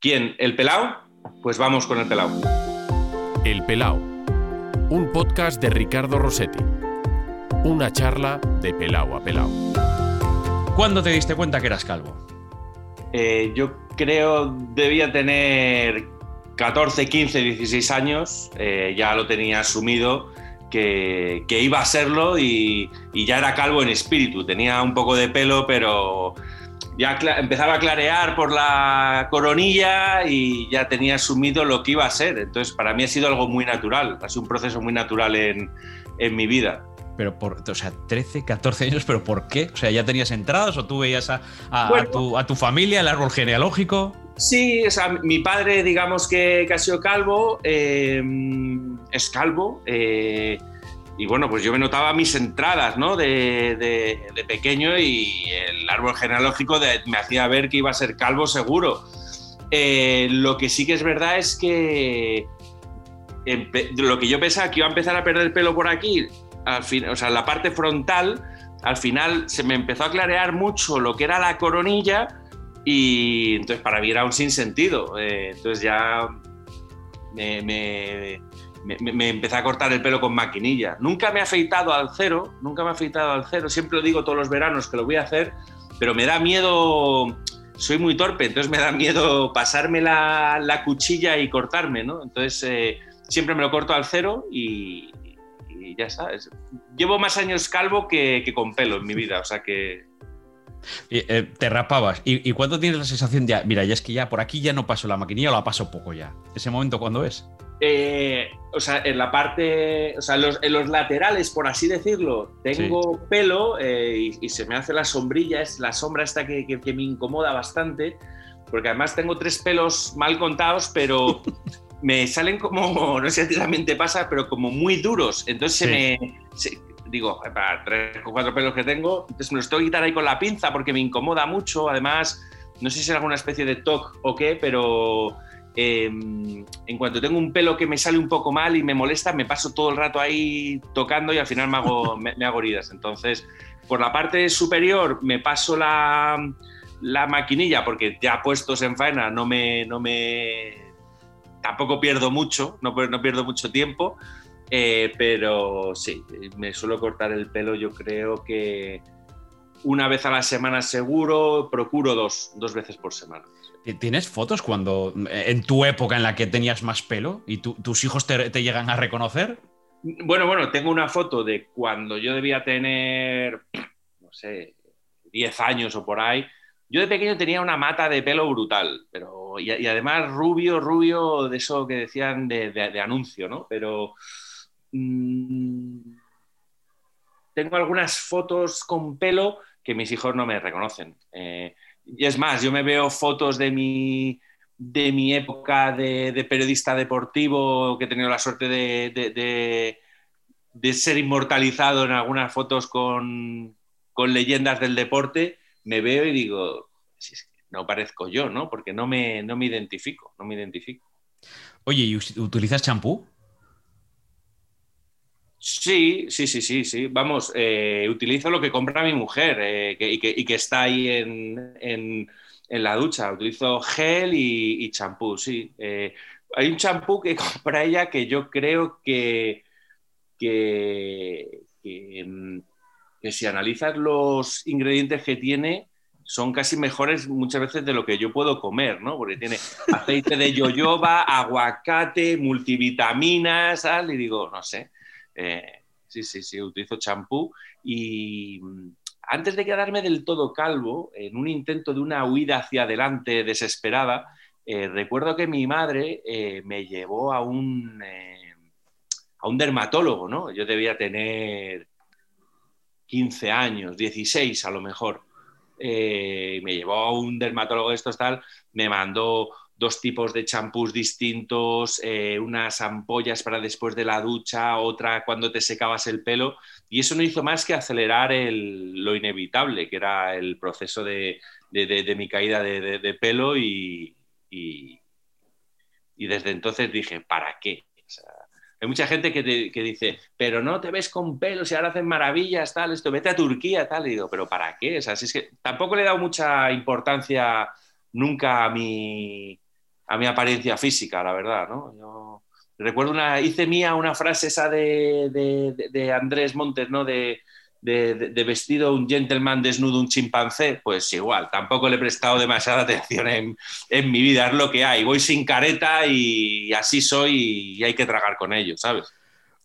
¿Quién? ¿El pelao? Pues vamos con el pelao. El Pelao, un podcast de Ricardo Rossetti. Una charla de pelao a pelao. ¿Cuándo te diste cuenta que eras calvo? Eh, yo creo debía tener 14, 15, 16 años. eh, ya lo tenía asumido que, que iba a serlo y, y ya era calvo en espíritu. Tenía un poco de pelo, pero ya empezaba a clarear por la coronilla y ya tenía asumido lo que iba a ser. Entonces, para mí ha sido algo muy natural. Ha sido un proceso muy natural en, en mi vida. Pero por, o sea, 13, 14 años, pero ¿por qué? O sea, ¿ya tenías entradas o tú veías a, a- a Bueno. tu, a tu familia, el árbol genealógico? Sí, o sea, mi padre, digamos que, que ha sido calvo, eh, es calvo, eh, y bueno, pues yo me notaba mis entradas, ¿no? De, de- de pequeño y el árbol genealógico de- me hacía ver que iba a ser calvo seguro. Eh, lo que sí que es verdad es que lo que yo pensaba que iba a empezar a perder pelo por aquí, al fin, o sea, la parte frontal, al final se me empezó a clarear mucho lo que era la coronilla y entonces para mí era un sinsentido. Eh, entonces ya me, me, me- empecé a cortar el pelo con maquinilla. Nunca me he afeitado al cero, nunca me he afeitado al cero. Siempre lo digo todos los veranos que lo voy a hacer, pero me da miedo. Soy muy torpe, entonces me da miedo pasarme la, la cuchilla y cortarme, ¿no? Entonces eh, siempre me lo corto al cero y, ya está. Es- Llevo más años calvo que, que con pelo en mi vida, o sea que eh, te rapabas. ¿Y, y cuándo tienes la sensación de, mira, ya es que ya por aquí ya no paso la maquinilla o la paso poco ya? ¿Ese momento cuándo es? Eh, o sea, en la parte, o sea, en los, en los laterales, por así decirlo, tengo pelo eh, y, y se me hace la sombrilla, es la sombra esta que, que- que me incomoda bastante, porque además tengo tres pelos mal contados, pero me salen como, no sé si a ti también te pasa, pero como muy duros. Entonces se Sí. me, se- digo, para tres o cuatro pelos que tengo, entonces me los tengo que quitar ahí con la pinza porque me incomoda mucho. Además, no sé si es alguna especie de TOC o qué, pero eh, en cuanto tengo un pelo que me sale un poco mal y me molesta, me paso todo el rato ahí tocando y al final me hago, me, me hago heridas. Entonces, por la parte superior me paso la, la maquinilla porque ya puestos en faena no me, no me tampoco pierdo mucho, no, no pierdo mucho tiempo, eh, pero sí, me suelo cortar el pelo yo creo que una vez a la semana seguro, procuro dos, dos veces por semana. ¿Tienes fotos cuando, eh, en tu época en la que tenías más pelo y tu- tus hijos te, llegan a reconocer? Bueno, bueno, tengo una foto de cuando yo debía tener, no sé, 10 años o por ahí. Yo de pequeño tenía una mata de pelo brutal, pero y, además rubio, rubio, de eso que decían de, de- de anuncio, ¿no? Pero mm, tengo algunas fotos con pelo que mis hijos no me reconocen. Eh, y es más, yo me veo fotos de mi, de mi época de, de periodista deportivo, que he tenido la suerte de, de- de- ser inmortalizado en algunas fotos con, con leyendas del deporte, me veo y digo, no parezco yo, ¿no? Porque no me, no me identifico, no me identifico. Oye, ¿y utilizas champú? Sí, sí, sí, sí, sí. Vamos, eh, utilizo lo que compra mi mujer eh, y, que, está ahí en, la ducha. Utilizo gel y, champú, sí. Eh, hay un champú que compra ella que yo creo mm, que si analizas los ingredientes que tiene, son casi mejores muchas veces de lo que yo puedo comer, ¿no? Porque tiene aceite de yoyoba, aguacate, multivitaminas, tal, y digo, no sé. Eh, sí, sí, sí, utilizo champú y mm, antes de quedarme del todo calvo, en un intento de una huida hacia adelante desesperada, eh, recuerdo que mi madre eh, me llevó a un, a un dermatólogo, ¿no? Yo debía tener 15 años, 16 a lo mejor. Me llevó a un dermatólogo de estos tal, me mandó dos tipos de champús distintos, eh, unas ampollas para después de la ducha, otra cuando te secabas el pelo, y eso no hizo más que acelerar el- lo inevitable, que era el proceso de, de- mi caída de, pelo y, y- desde entonces dije, ¿para qué? Hay mucha gente que, que dice, pero no te ves con pelos y ahora hacen maravillas, tal, esto, vete a Turquía, tal. Y digo, ¿pero para qué? O sea, si es que tampoco le he dado mucha importancia nunca a mi, a mi apariencia física, la verdad, ¿no? Yo recuerdo una, hice mía una frase esa de, de, de Andrés Montes, ¿no? De, de, vestido un gentleman desnudo, un chimpancé, pues igual, tampoco le he prestado demasiada atención en, en, mi vida, es lo que hay. Voy sin careta y así soy y hay que tragar con ello, ¿sabes?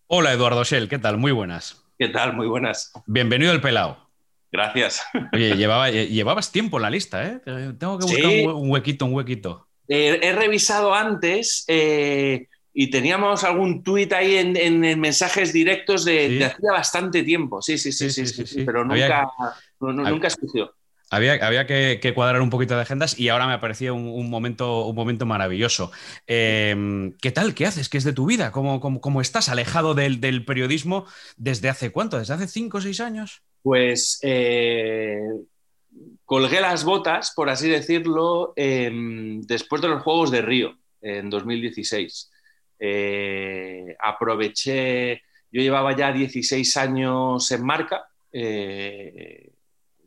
Hola Eduardo Shell, ¿qué tal? Muy buenas. ¿Qué tal? Muy buenas. Bienvenido al Pelao. Gracias. Oye, llevabas tiempo en la lista, ¿eh? Tengo que buscar un huequito, un huequito. Eh, he revisado antes eh, y teníamos algún tuit ahí en, mensajes directos de, hacía bastante tiempo. Sí, sí, sí, sí, sí, pero nunca, nunca escogió. Había, había que, cuadrar un poquito de agendas y ahora me aparecía un, momento, un momento maravilloso. Em, ¿Qué tal? ¿Qué haces? ¿Qué es de tu vida? ¿Cómo, cómo, estás alejado del, del, periodismo desde hace cuánto? ¿Desde hace cinco o seis años? Pues eh, colgué las botas, por así decirlo, em, después de los Juegos de Río, en 2016. Eh, aproveché, yo llevaba ya 16 años en marca. Eh,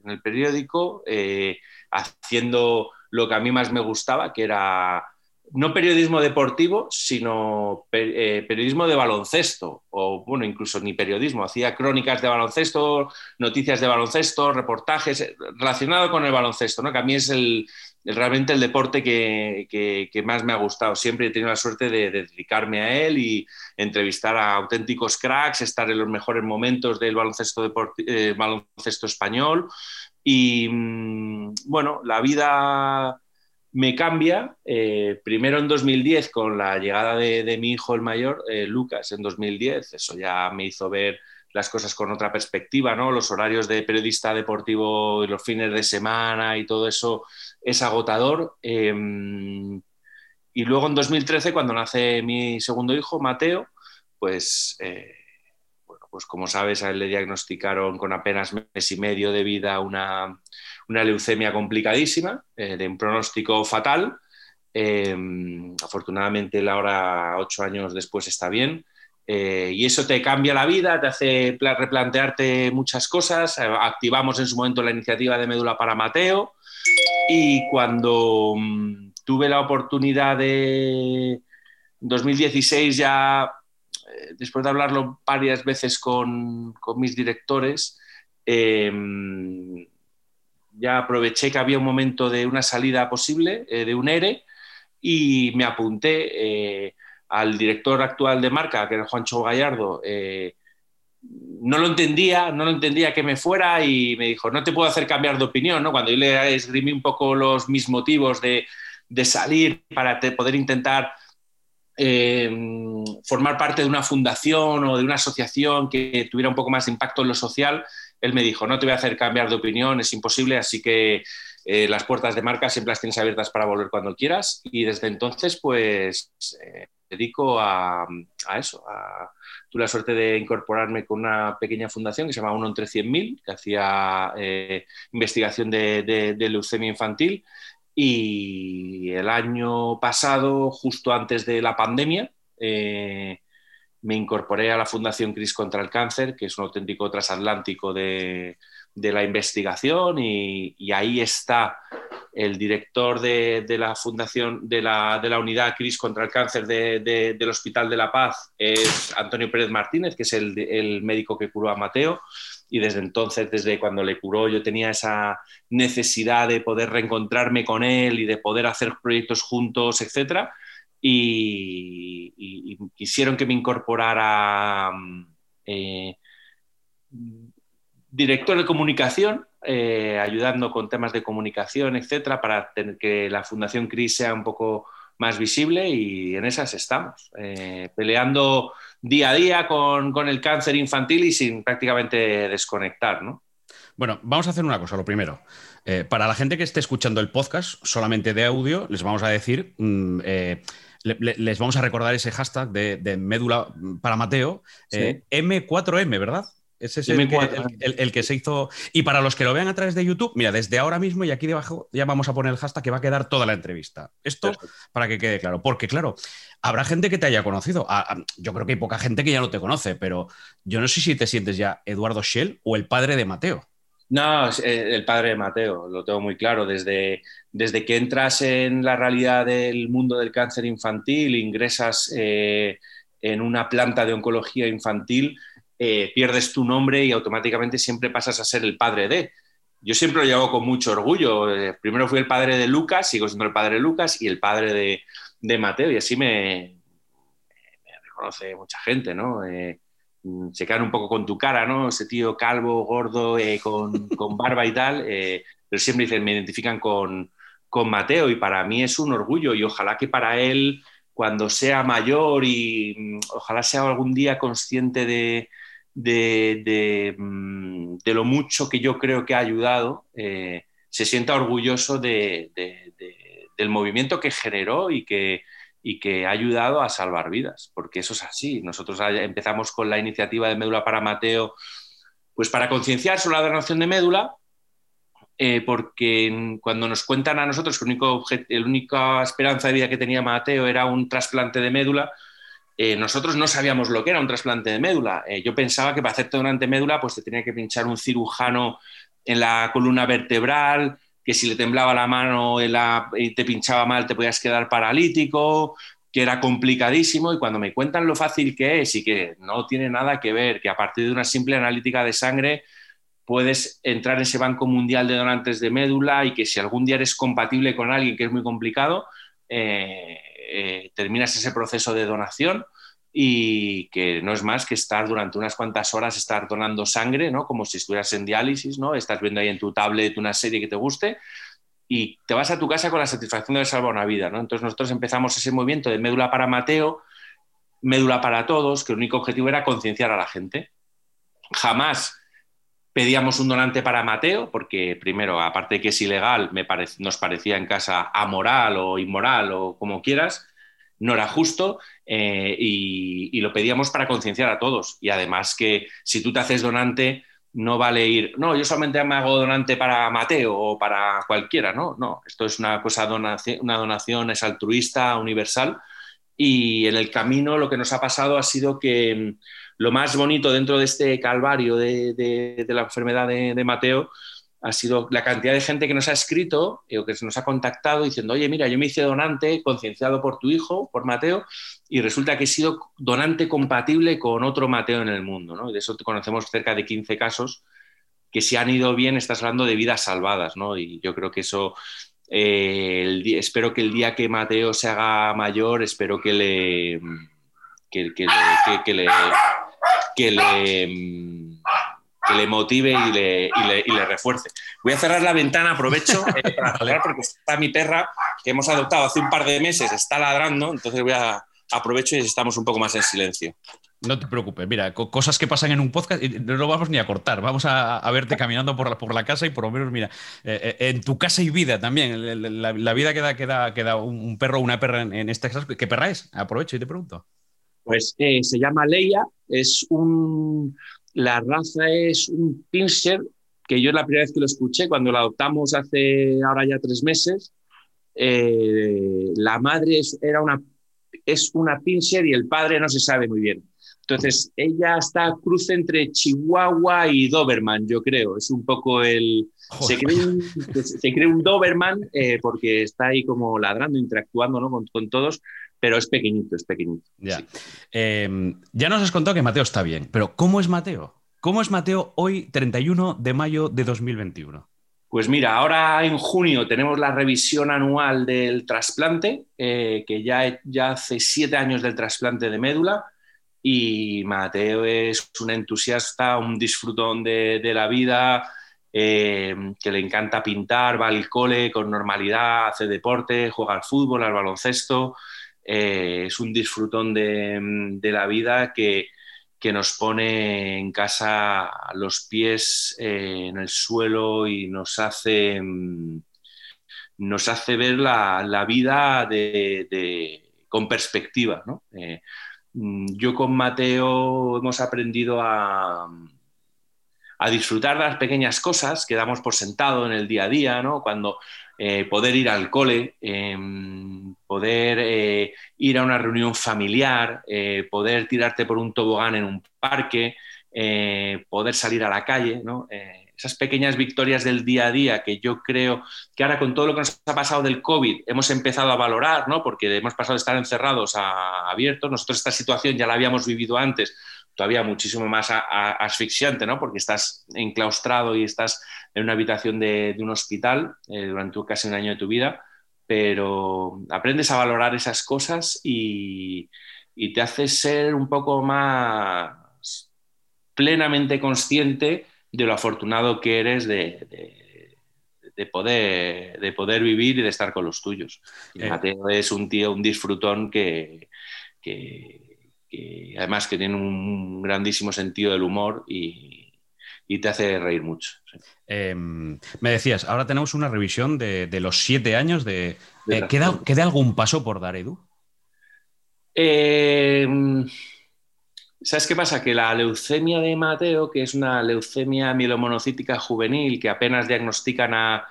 en el periódico, eh, haciendo lo que a mí más me gustaba, que era no periodismo deportivo, sino eh, periodismo de baloncesto, o bueno, incluso ni periodismo, hacía crónicas de baloncesto, noticias de baloncesto, reportajes eh, relacionado con el baloncesto, ¿no? que a mí es el, realmente el deporte que, más me ha gustado. Siempre he tenido la suerte de, dedicarme a él y entrevistar a auténticos cracks, estar en los mejores momentos del baloncesto, eh, baloncesto español. Y mm, bueno, la vida me cambia, eh, primero en 2010 con la llegada de, mi hijo el mayor, eh, Lucas, en 2010. Eso ya me hizo ver las cosas con otra perspectiva, ¿no? Los horarios de periodista deportivo y los fines de semana y todo eso es agotador. Em, y luego en 2013, cuando nace mi segundo hijo, Mateo, pues, eh, bueno, pues como sabes, a él le diagnosticaron con apenas mes y medio de vida una, leucemia complicadísima, eh, de un pronóstico fatal. Em, afortunadamente, él ahora, ocho años después, está bien. Eh, y eso te cambia la vida, te hace replantearte muchas cosas. activamos en su momento la iniciativa de Médula para Mateo, y cuando mm, tuve la oportunidad de 2016 ya, eh, después de hablarlo varias veces con, mis directores, em, ya aproveché que había un momento de una salida posible, eh, de un ERE, y me apunté eh, al director actual de marca, que era Juancho Gallardo, no lo entendía, no lo entendía que me fuera y me dijo, no te puedo hacer cambiar de opinión, ¿no? Cuando yo le esgrimí un poco los mis motivos de, salir para poder intentar eh, formar parte de una fundación o de una asociación que tuviera un poco más de impacto en lo social, él me dijo, no te voy a hacer cambiar de opinión, es imposible, así que eh, las puertas de marca siempre las tienes abiertas para volver cuando quieras y desde entonces pues eh, dedico a, eso, a tuve la suerte de incorporarme con una pequeña fundación que se llama Uno entre 100.000, que hacía eh, investigación de, leucemia infantil. Y el año pasado, justo antes de la pandemia, eh, me incorporé a la Fundación CRIS contra el Cáncer, que es un auténtico transatlántico de, la investigación y, ahí está el director de, la fundación de la, unidad CRIS contra el cáncer del Hospital de la Paz, es Antonio Pérez Martínez, que es el, médico que curó a Mateo. Y desde entonces, desde cuando le curó, yo tenía esa necesidad de poder reencontrarme con él y de poder hacer proyectos juntos, etc. Y, quisieron que me incorporara eh, director de comunicación, eh, ayudando con temas de comunicación, etcétera, para que la Fundación CRIS sea un poco más visible y en esas estamos, eh, peleando día a día con, el cáncer infantil y sin prácticamente desconectar, ¿no? Bueno, vamos a hacer una cosa, lo primero. Para la gente que esté escuchando el podcast solamente de audio, les vamos a decir, les vamos a recordar ese hashtag de, médula para Mateo, M4M, ¿verdad? Ese es el que, se hizo. Y para los que lo vean a través de YouTube, mira, desde ahora mismo y aquí debajo ya vamos a poner el hashtag que va a quedar toda la entrevista. Esto para que quede claro. Porque, claro, habrá gente que te haya conocido. yo creo que hay poca gente que ya no te conoce, pero yo no sé si te sientes ya Eduardo Shell o el padre de Mateo. No, el padre de Mateo, lo tengo muy claro. Desde, desde que entras en la realidad del mundo del cáncer infantil, ingresas eh, en una planta de oncología infantil, eh, pierdes tu nombre y automáticamente siempre pasas a ser el padre de. Yo siempre lo llevo con mucho orgullo. Eh, primero fui el padre de Lucas, sigo siendo el padre de Lucas y el padre de, Mateo, y así me, reconoce mucha gente, ¿no? Se quedan un poco con tu cara, ¿no? Ese tío calvo, gordo, eh, con, barba y tal, eh, pero siempre dicen, me identifican con, Mateo y para mí es un orgullo y ojalá que para él, cuando sea mayor y mm, ojalá sea algún día consciente de, de, mm, lo mucho que yo creo que ha ayudado, eh, se sienta orgulloso del movimiento que generó y que, y que ha ayudado a salvar vidas, porque eso es así. Nosotros empezamos con la iniciativa de Médula para Mateo, pues para concienciar sobre la donación de médula, eh, porque cuando nos cuentan a nosotros que la única esperanza de vida que tenía Mateo era un trasplante de médula, eh, nosotros no sabíamos lo que era un trasplante de médula. Eh, yo pensaba que para hacerte donante médula, pues te tenía que pinchar un cirujano en la columna vertebral, que si le temblaba la mano y te pinchaba mal te podías quedar paralítico, que era complicadísimo y cuando me cuentan lo fácil que es y que no tiene nada que ver, que a partir de una simple analítica de sangre puedes entrar en ese banco mundial de donantes de médula y que si algún día eres compatible con alguien que es muy complicado, eh, eh, terminas ese proceso de donación y que no es más que estar durante unas cuantas horas, estar donando sangre, ¿no? Como si estuvieras en diálisis, ¿no? Estás viendo ahí en tu tablet una serie que te guste y te vas a tu casa con la satisfacción de haber salvado una vida, ¿no? Entonces nosotros empezamos ese movimiento de médula para Mateo, médula para todos, que el único objetivo era concienciar a la gente. Jamás pedíamos un donante para Mateo, porque primero, aparte de que es ilegal, me nos parecía en casa amoral o inmoral o como quieras, no era justo eh, y, lo pedíamos para concienciar a todos. Y además que si tú te haces donante, no vale ir, no, yo solamente me hago donante para Mateo o para cualquiera, no, no, esto es una cosa, donación, una donación es altruista, universal. Y en el camino lo que nos ha pasado ha sido que mm, lo más bonito dentro de este calvario de, la enfermedad de Mateo ha sido la cantidad de gente que nos ha escrito eh, o que nos ha contactado diciendo, oye, mira, yo me hice donante concienciado por tu hijo, por Mateo, y resulta que he sido donante compatible con otro Mateo en el mundo. ¿no? Y de eso conocemos cerca de 15 casos que si han ido bien, estás hablando de vidas salvadas. ¿no? Y yo creo que eso, eh, espero que el día que Mateo se haga mayor, espero que le... que, que le, que le, que le que le motive y le, y le, refuerce. Voy a cerrar la ventana, aprovecho eh, para porque está mi perra que hemos adoptado hace un par de meses, está ladrando, entonces voy a aprovecho y estamos un poco más en silencio. No te preocupes, mira, cosas que pasan en un podcast no lo vamos ni a cortar, vamos a, verte caminando por la, por la, casa y por lo menos, mira, eh, eh, en tu casa y vida también, la, vida que da, que un perro o una perra en, en este caso, ¿qué perra es? Aprovecho y te pregunto. Pues se llama Leia, es un, la raza es un pincher, que yo es la primera vez que lo escuché, cuando lo adoptamos hace ahora ya tres meses. Eh, la madre es, era una, es una pincher y el padre no se sabe muy bien. Entonces, ella está cruce entre Chihuahua y Doberman, yo creo. Es un poco el... Se cree un, se cree un Doberman eh, porque está ahí como ladrando, interactuando ¿no? con, con todos pero es pequeñito, es pequeñito. Ya. Em, ya nos has contado que Mateo está bien, pero ¿cómo es Mateo? ¿Cómo es Mateo hoy, 31 de mayo de 2021? Pues mira, ahora en junio tenemos la revisión anual del trasplante, eh, que ya, ya hace siete años del trasplante de médula, y Mateo es un entusiasta, un disfrutón de, la vida, eh, que le encanta pintar, va al cole con normalidad, hace deporte, juega al fútbol, al baloncesto. Eh, es un disfrutón de, la vida que, nos pone en casa los pies eh, en el suelo y nos hace, mm, nos hace ver la, vida con perspectiva. Eh, mm, yo con Mateo hemos aprendido a, a disfrutar de las pequeñas cosas que damos por sentado en el día a día, ¿no? Cuando eh, poder ir al cole, em, poder eh, ir a una reunión familiar, eh, poder tirarte por un tobogán en un parque, poder salir a la calle. esas pequeñas victorias del día a día que yo creo que ahora con todo lo que nos ha pasado del COVID hemos empezado a valorar, ¿no? porque hemos pasado de estar encerrados a abiertos. Nosotros esta situación ya la habíamos vivido antes, todavía muchísimo más asfixiante, ¿no? porque estás enclaustrado y estás en una habitación de, un hospital eh, durante casi un año de tu vida, pero aprendes a valorar esas cosas y, y te haces ser un poco más plenamente consciente de lo afortunado que eres de, poder, de poder vivir y de estar con los tuyos. Eh. Mateo es un tío, un disfrutón que, además que tiene un grandísimo sentido del humor y, te hace reír mucho. Em, me decías, ahora tenemos una revisión de, los siete años de... Eh, ¿queda, ¿Queda, algún paso por dar, Edu? Eh, ¿Sabes qué pasa? Que la leucemia de Mateo, que es una leucemia mielomonocítica juvenil que apenas diagnostican a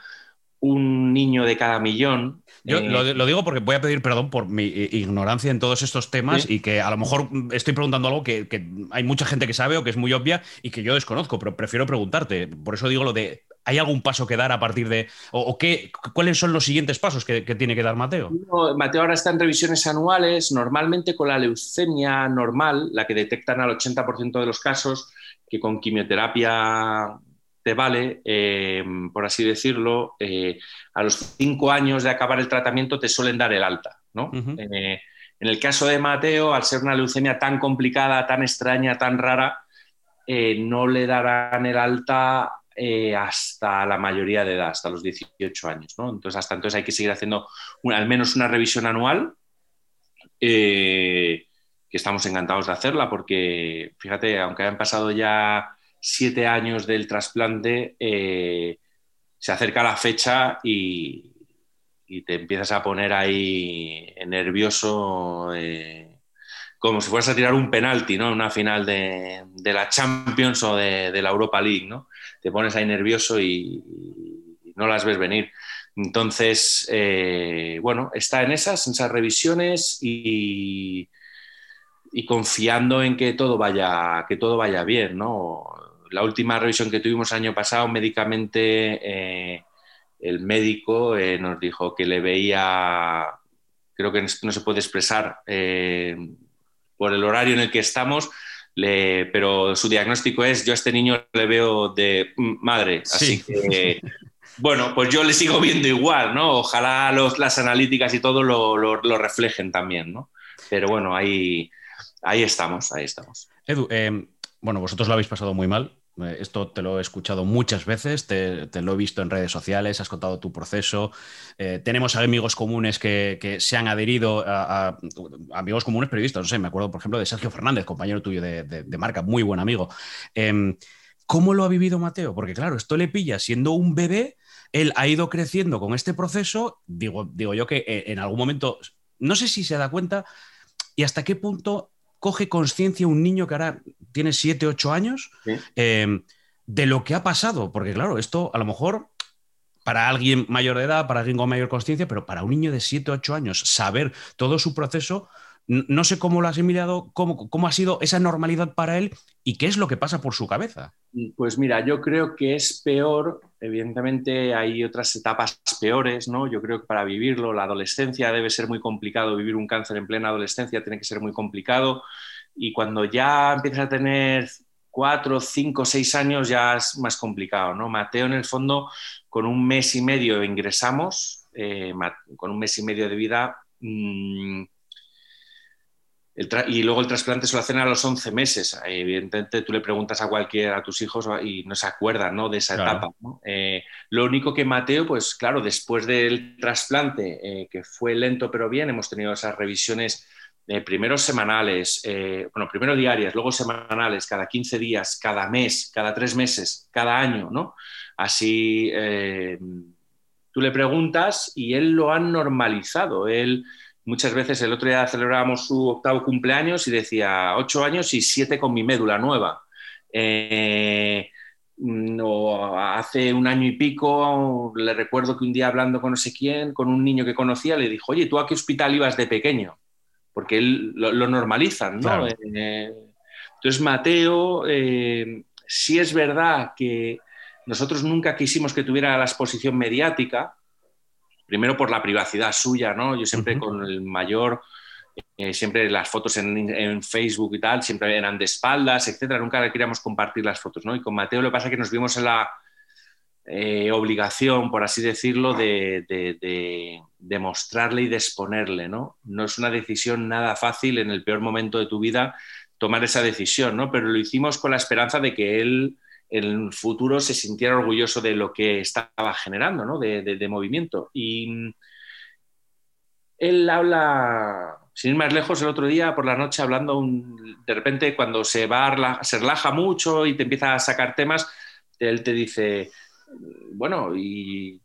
un niño de cada millón. Yo eh, lo, digo porque voy a pedir perdón por mi ignorancia en todos estos temas y que a lo mejor estoy preguntando algo que, hay mucha gente que sabe o que es muy obvia y que yo desconozco, pero prefiero preguntarte. Por eso digo lo de ¿Hay algún paso que dar a partir de.? ¿O, qué, cuáles son los siguientes pasos que, tiene que dar Mateo? Mateo ahora está en revisiones anuales, normalmente con la leucemia normal, la que detectan al 80% de los casos, que con quimioterapia te vale, eh, por así decirlo, eh, a los cinco años de acabar el tratamiento te suelen dar el alta. ¿no? Eh, en el caso de Mateo, al ser una leucemia tan complicada, tan extraña, tan rara, no le darán el alta eh, hasta la mayoría de edad, hasta los 18 años. ¿no? Entonces, hasta entonces hay que seguir haciendo al menos una revisión anual, eh, que estamos encantados de hacerla, porque fíjate, aunque hayan pasado ya siete años del trasplante, eh, se acerca la fecha y, te empiezas a poner ahí nervioso como si fueras a tirar un penalti, ¿no? Una final de, la Champions o de, la Europa League, ¿no? te pones ahí nervioso y, no las ves venir. Entonces, eh, bueno, está en esas, en esas revisiones y, confiando en que todo vaya, que todo vaya bien, ¿no? La última revisión que tuvimos año pasado, médicamente, eh, el médico eh, nos dijo que le veía, creo que no se puede expresar por el horario en el que estamos, pero su diagnóstico es, yo a este niño le veo de madre, así que, bueno, pues yo le sigo viendo igual, ¿no? Ojalá las analíticas y todo lo, reflejen también, ¿no? Pero bueno, ahí, ahí estamos, ahí estamos. Edu, eh, bueno, vosotros lo habéis pasado muy mal, eh, esto te lo he escuchado muchas veces, te, lo he visto en redes sociales, has contado tu proceso. Eh, tenemos amigos comunes que, se han adherido a, amigos comunes periodistas. No sé, me acuerdo, por ejemplo, de Sergio Fernández, compañero tuyo de, marca, muy buen amigo. Em, ¿Cómo lo ha vivido Mateo? Porque, claro, esto le pilla siendo un bebé, él ha ido creciendo con este proceso. Digo, digo yo que eh, en algún momento, no sé si se da cuenta y hasta qué punto coge conciencia un niño que ahora tiene 7, 8 años em, de lo que ha pasado. Porque claro, esto a lo mejor para alguien mayor de edad, para alguien con mayor conciencia, pero para un niño de 7, 8 años, saber todo su proceso, no sé cómo lo ha asimilado, cómo, cómo ha sido esa normalidad para él y qué es lo que pasa por su cabeza. Pues mira, yo creo que es peor, evidentemente hay otras etapas peores, ¿no? Yo creo que para vivirlo, la adolescencia debe ser muy complicado, vivir un cáncer en plena adolescencia tiene que ser muy complicado y cuando ya empiezas a tener cuatro, cinco, seis años ya es más complicado, ¿no? Mateo en el fondo con un mes y medio ingresamos, eh, con un mes y medio de vida... Mm, y luego el trasplante se lo hacen a los 11 meses. Evidentemente, tú le preguntas a cualquiera, a tus hijos, y no se acuerdan ¿no? de esa etapa. Eh, lo único que Mateo, pues claro, después del trasplante, eh, que fue lento pero bien, hemos tenido esas revisiones eh, primero semanales, bueno, primero diarias, luego semanales, cada 15 días, cada mes, cada tres meses, cada año, ¿no? Así tú le preguntas y él lo ha normalizado. Él muchas veces el otro día celebrábamos su octavo cumpleaños y decía ocho años y siete con mi médula nueva. Eh, hace un año y pico le recuerdo que un día hablando con no sé quién, con un niño que conocía, le dijo, oye, ¿tú a qué hospital ibas de pequeño? Porque él, lo, normalizan, ¿no? Eh, entonces, Mateo, eh, sí es verdad que nosotros nunca quisimos que tuviera la exposición mediática, primero por la privacidad suya, ¿no? Yo siempre con el mayor, eh, siempre las fotos en, Facebook y tal, siempre eran de espaldas, etcétera, nunca queríamos compartir las fotos, ¿no? Y con Mateo lo que pasa es que nos vimos en la eh, obligación, por así decirlo, de, de, mostrarle y de exponerle, ¿no? No es una decisión nada fácil en el peor momento de tu vida tomar esa decisión, ¿no? Pero lo hicimos con la esperanza de que él el futuro se sintiera orgulloso de lo que estaba generando, ¿no? de, movimiento. Y mm, él habla, sin ir más lejos, el otro día por la noche hablando, de repente cuando se, va, se relaja mucho y te empieza a sacar temas, él te dice, bueno, y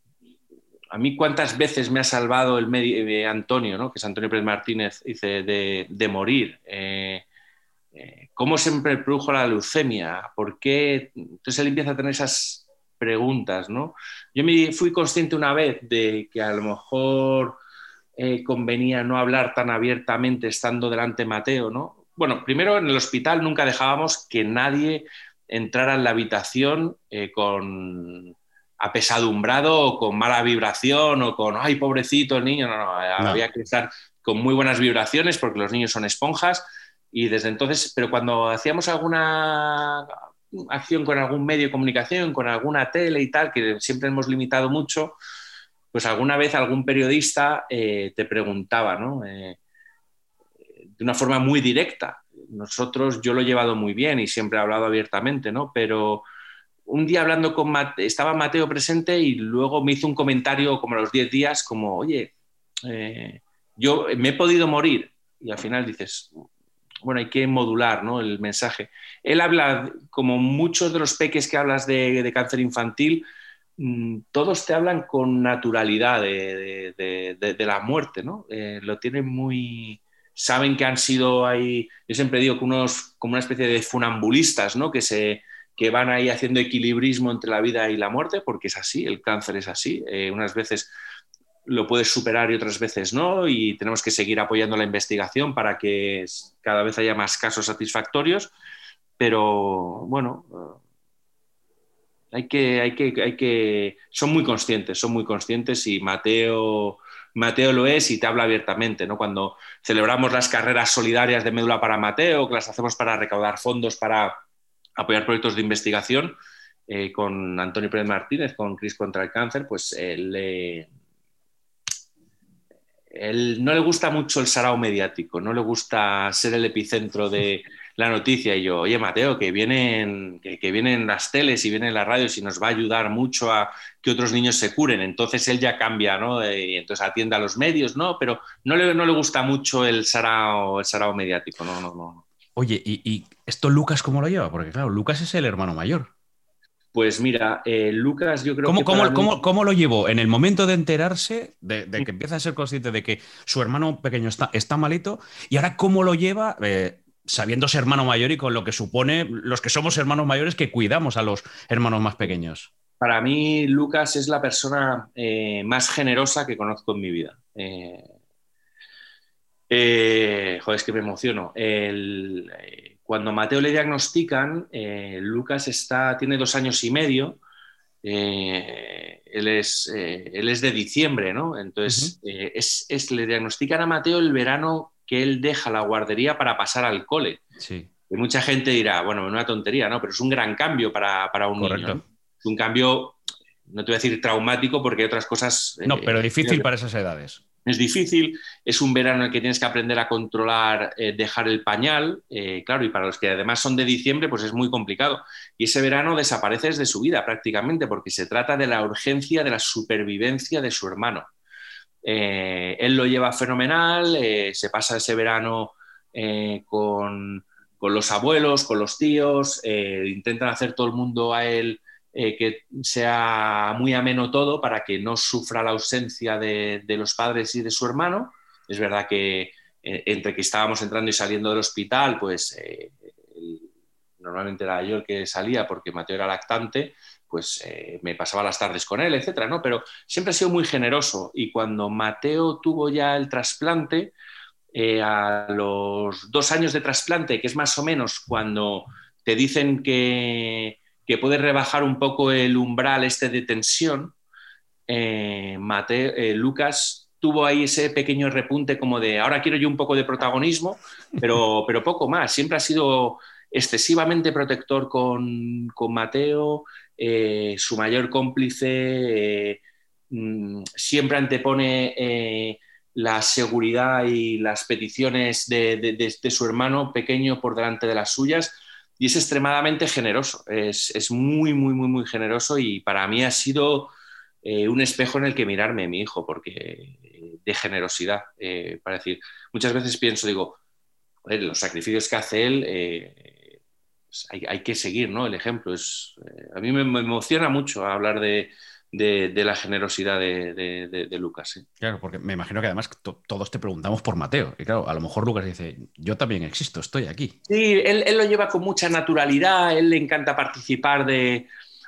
a mí cuántas veces me ha salvado el medio, eh, Antonio, ¿no? que es Antonio Pérez Martínez, dice, de, morir. Eh, eh, ¿Cómo siempre produjo la leucemia? ¿Por qué? Entonces él empieza a tener esas preguntas, ¿no? Yo me fui consciente una vez de que a lo mejor eh, convenía no hablar tan abiertamente estando delante de Mateo, ¿no? Bueno, primero en el hospital nunca dejábamos que nadie entrara en la habitación eh, con apesadumbrado o con mala vibración o con, ay, pobrecito el niño, no, no, había que estar con muy buenas vibraciones porque los niños son esponjas y desde entonces, pero cuando hacíamos alguna acción con algún medio de comunicación, con alguna tele y tal, que siempre hemos limitado mucho, pues alguna vez algún periodista eh, te preguntaba, ¿no? Eh, de una forma muy directa. Nosotros, yo lo he llevado muy bien y siempre he hablado abiertamente, ¿no? Pero un día hablando con Mateo, estaba Mateo presente y luego me hizo un comentario como a los 10 días, como, oye, eh, yo me he podido morir. Y al final dices, bueno, hay que modular ¿no? el mensaje. Él habla, como muchos de los peques que hablas de, cáncer infantil, mm, todos te hablan con naturalidad de, la muerte, ¿no? Eh, lo tienen muy... Saben que han sido ahí, yo siempre digo que unos, como una especie de funambulistas, ¿no? Que, se, que van ahí haciendo equilibrismo entre la vida y la muerte, porque es así, el cáncer es así. Eh, unas veces lo puedes superar y otras veces no, y tenemos que seguir apoyando la investigación para que cada vez haya más casos satisfactorios, pero bueno, eh, hay que, hay que, hay que, son muy conscientes, son muy conscientes y Mateo, Mateo lo es y te habla abiertamente, ¿no? Cuando celebramos las carreras solidarias de médula para Mateo, que las hacemos para recaudar fondos para apoyar proyectos de investigación, eh, con Antonio Pérez Martínez, con Cris contra el Cáncer, pues él él no le gusta mucho el sarao mediático, no le gusta ser el epicentro de la noticia. Y yo, oye, Mateo, que vienen, que, vienen las teles y vienen las radios y nos va a ayudar mucho a que otros niños se curen. Entonces él ya cambia, ¿no? Eh, y entonces atiende a los medios, ¿no? Pero no le, no le gusta mucho el sarao, el sarao mediático, no, no, no. Oye, ¿y, ¿y esto Lucas cómo lo lleva? Porque claro, Lucas es el hermano mayor. Pues mira, eh, Lucas, yo creo que. ¿cómo, lo llevó? En el momento de enterarse, de, que empieza a ser consciente de que su hermano pequeño está, está malito, y ahora cómo lo lleva, eh, sabiendo ser hermano mayor y con lo que supone los que somos hermanos mayores que cuidamos a los hermanos más pequeños? Para mí, Lucas es la persona eh, más generosa que conozco en mi vida. joder, es que me emociono. El, cuando Mateo le diagnostican, eh, Lucas está, tiene dos años y medio, eh, él, es, eh, él, es, de diciembre, ¿no? Entonces, es, le diagnostican a Mateo el verano que él deja la guardería para pasar al cole. Sí. Y mucha gente dirá, bueno, una tontería, ¿no? Pero es un gran cambio para, un niño. Es un cambio, no te voy a decir traumático porque hay otras cosas... No, pero difícil para esas edades. Es difícil, es un verano en el que tienes que aprender a controlar, eh, dejar el pañal, eh, claro, y para los que además son de diciembre, pues es muy complicado. Y ese verano desapareces de su vida prácticamente, porque se trata de la urgencia de la supervivencia de su hermano. Eh, él lo lleva fenomenal, se pasa ese verano con, con, los abuelos, con los tíos, intentan hacer todo el mundo a él eh, que sea muy ameno todo para que no sufra la ausencia de, los padres y de su hermano. Es verdad que eh, entre que estábamos entrando y saliendo del hospital, pues eh, normalmente era yo el que salía porque Mateo era lactante, pues me pasaba las tardes con él, etcétera, ¿no? Pero siempre ha sido muy generoso y cuando Mateo tuvo ya el trasplante, a los dos años de trasplante, que es más o menos cuando te dicen que que puede rebajar un poco el umbral este de tensión, eh, eh, Lucas tuvo ahí ese pequeño repunte como de ahora quiero yo un poco de protagonismo, pero, pero poco más. Siempre ha sido excesivamente protector con, Mateo, eh, su mayor cómplice, mm, siempre antepone la seguridad y las peticiones de, su hermano pequeño por delante de las suyas y es extremadamente generoso, es, muy, muy, muy, muy generoso y para mí ha sido eh, un espejo en el que mirarme mi hijo, porque eh, de generosidad, eh, para decir, muchas veces pienso, digo, los sacrificios que hace él, pues hay, que seguir, ¿no? El ejemplo es, a mí me emociona mucho hablar de, de, la generosidad de, Lucas. Claro, porque me imagino que además todos te preguntamos por Mateo. Y claro, a lo mejor Lucas dice, yo también existo, estoy aquí. Sí, él, lo lleva con mucha naturalidad, él le encanta participar de,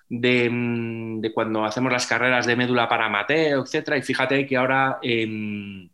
mm, cuando hacemos las carreras de médula para Mateo, etc. Y fíjate que ahora em,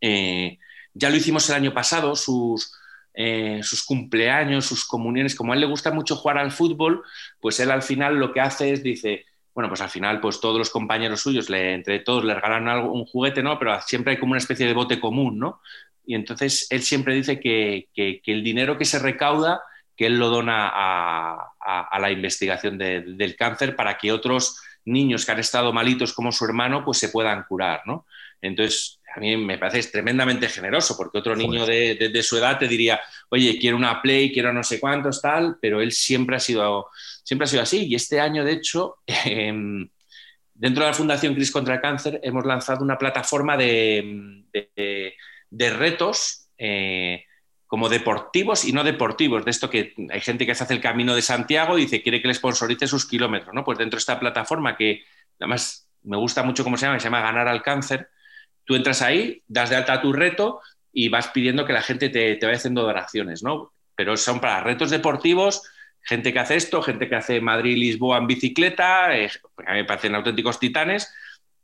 eh, ya lo hicimos el año pasado, sus... Eh, sus cumpleaños, sus comuniones, como a él le gusta mucho jugar al fútbol, pues él al final lo que hace es, dice, bueno, pues al final, pues todos los compañeros suyos, le, entre todos le regalan algo, un juguete, ¿no? Pero siempre hay como una especie de bote común, ¿no? Y entonces él siempre dice que, el dinero que se recauda, que él lo dona a, la investigación del cáncer para que otros niños que han estado malitos como su hermano, pues se puedan curar, ¿no? Entonces, a mí me parece tremendamente generoso, porque otro niño de, su edad te diría, oye, quiero una Play, quiero no sé cuántos, tal, pero él siempre ha sido, siempre ha sido así. Y este año, de hecho, em, dentro de la Fundación Cris contra el Cáncer, hemos lanzado una plataforma de, retos. Eh, como deportivos y no deportivos, de esto que hay gente que se hace el camino de Santiago y dice quiere que le sponsorice sus kilómetros, ¿no? Pues dentro de esta plataforma que además me gusta mucho cómo se llama, se llama Ganar al Cáncer, Tú entras ahí, das de alta tu reto y vas pidiendo que la gente te, vaya haciendo donaciones, ¿no? Pero son para retos deportivos, gente que hace esto, gente que hace Madrid-Lisboa en bicicleta, eh, a mí me parecen auténticos titanes,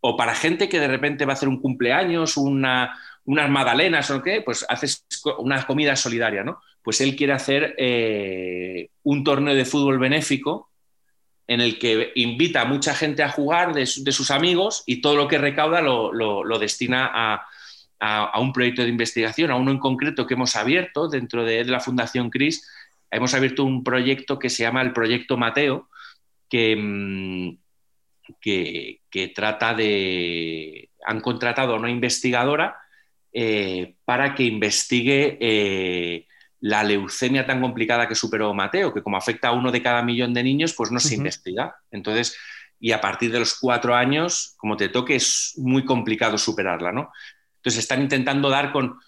o para gente que de repente va a hacer un cumpleaños, una, unas magdalenas o qué, pues haces una comida solidaria, ¿no? Pues él quiere hacer eh, un torneo de fútbol benéfico en el que invita a mucha gente a jugar de, sus amigos y todo lo que recauda lo, destina a, un proyecto de investigación, a uno en concreto que hemos abierto dentro de, la Fundación CRIS. Hemos abierto un proyecto que se llama el Proyecto Mateo, que, mm, que, trata de... Han contratado a una investigadora eh, para que investigue... Eh, la leucemia tan complicada que superó Mateo, que como afecta a uno de cada millón de niños, pues no se investiga. Entonces, y a partir de los cuatro años, como te toque, es muy complicado superarla, ¿no? Entonces están intentando dar con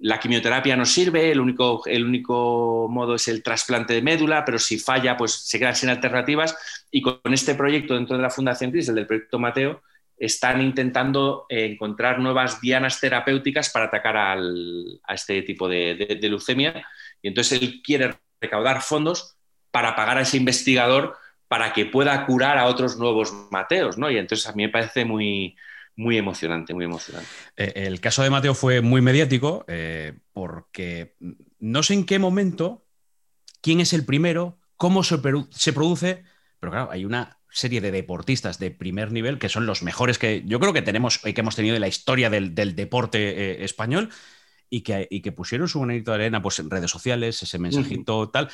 la quimioterapia no sirve, el único, el único modo es el trasplante de médula, pero si falla, pues se quedan sin alternativas. Y con este proyecto dentro de la Fundación CRIS, el del proyecto Mateo, están intentando encontrar nuevas dianas terapéuticas para atacar a este tipo de leucemia y entonces él quiere recaudar fondos para pagar a ese investigador para que pueda curar a otros nuevos Mateos, ¿no? Y entonces a mí me parece muy, muy emocionante, muy emocionante. Eh, el caso de Mateo fue muy mediático eh, porque no sé en qué momento, quién es el primero, cómo se, produce, pero claro, hay una serie de deportistas de primer nivel que son los mejores que yo creo que tenemos y que hemos tenido en la historia del, deporte eh, español y que, pusieron su granito de arena pues, en redes sociales, ese mensajito tal.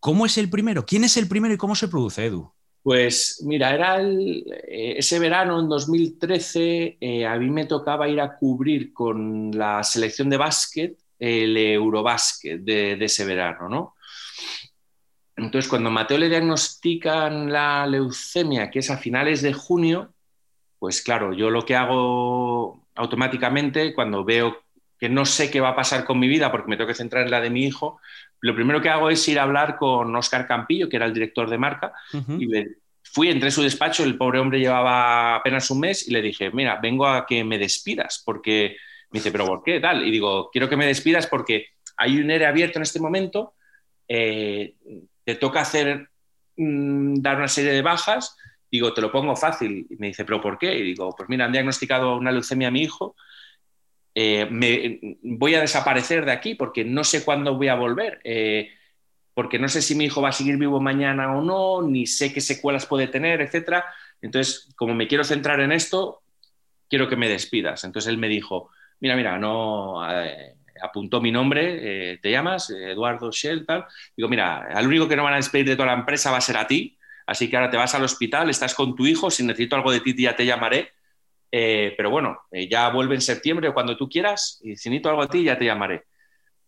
¿Cómo es el primero? ¿Quién es el primero y cómo se produce, Edu? Pues mira, era eh, ese verano en 2013, eh, a mí me tocaba ir a cubrir con la selección de básquet el Eurobásquet de, de ese verano, ¿no? Entonces, cuando a Mateo le diagnostican la leucemia, que es a finales de junio, pues claro, yo lo que hago automáticamente cuando veo que no sé qué va a pasar con mi vida porque me tengo que centrar en la de mi hijo, lo primero que hago es ir a hablar con Oscar Campillo, que era el director de marca, y fui, entré en su despacho, el pobre hombre llevaba apenas un mes y le dije, mira, vengo a que me despidas, porque me dice, pero ¿por qué tal? Y digo, quiero que me despidas porque hay un ERE abierto en este momento, eh, te toca hacer, mm, dar una serie de bajas, digo, te lo pongo fácil. Y me dice, ¿pero por qué? Y digo, pues mira, han diagnosticado una leucemia a mi hijo, eh, me, voy a desaparecer de aquí porque no sé cuándo voy a volver. Eh, porque no sé si mi hijo va a seguir vivo mañana o no, ni sé qué secuelas puede tener, etc. Entonces, como me quiero centrar en esto, quiero que me despidas. Entonces él me dijo, mira, mira, no... Eh, apuntó mi nombre, te llamas, Eduardo Shell, tal. Digo, mira, al único que no van a despedir de toda la empresa va a ser a ti, así que ahora te vas al hospital, estás con tu hijo, si necesito algo de ti ya te llamaré, eh, pero bueno, ya vuelve en septiembre o cuando tú quieras, y si necesito algo de ti ya te llamaré.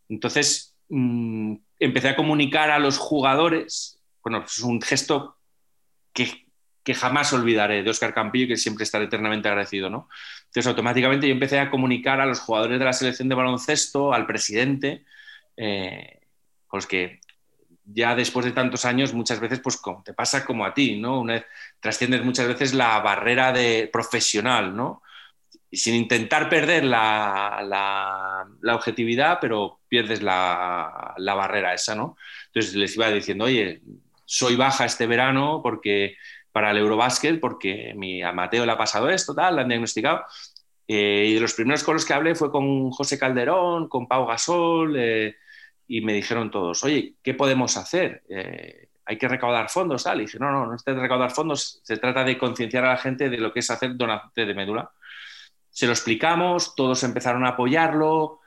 Entonces, mm, empecé a comunicar a los jugadores, bueno, es un gesto que, que jamás olvidaré de Oscar Campillo que siempre estaré eternamente agradecido, ¿no? Entonces, automáticamente yo empecé a comunicar a los jugadores de la selección de baloncesto, al presidente, eh, con los que ya después de tantos años, muchas veces, pues te pasa como a ti, ¿no? Una trasciendes muchas veces la barrera de profesional, ¿no? Y sin intentar perder la, la, objetividad, pero pierdes la, la, barrera esa, ¿no? Entonces les iba diciendo, oye, soy baja este verano porque para el Eurobásquet porque mi, a Mateo le ha pasado esto, tal, le han diagnosticado. Eh, y de los primeros con los que hablé fue con José Calderón, con Pau Gasol, eh, y me dijeron todos, oye, ¿qué podemos hacer? Eh, hay que recaudar fondos, tal. Dije, no, no, no es de recaudar fondos, se trata de concienciar a la gente de lo que es hacer donante de médula. Se lo explicamos, todos empezaron a apoyarlo,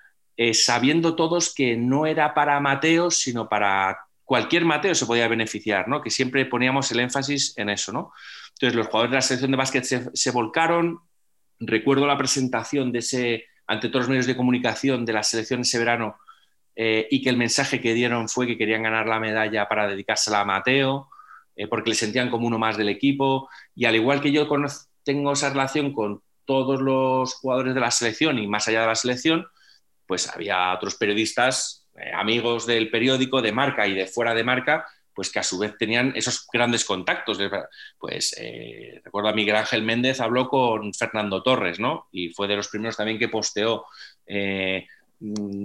sabiendo todos que no era para Mateo, sino para cualquier Mateo se podía beneficiar, ¿no? Que siempre poníamos el énfasis en eso, ¿no? Entonces los jugadores de la selección de básquet se, volcaron. Recuerdo la presentación de ese, ante todos los medios de comunicación de la selección ese verano eh, y que el mensaje que dieron fue que querían ganar la medalla para dedicársela a Mateo, eh, porque le sentían como uno más del equipo. Y al igual que yo tengo esa relación con todos los jugadores de la selección y más allá de la selección, pues había otros periodistas eh, amigos del periódico, de marca y de fuera de marca, pues que a su vez tenían esos grandes contactos. Pues eh, recuerdo a Miguel Ángel Méndez habló con Fernando Torres, ¿no? Y fue de los primeros también que posteó.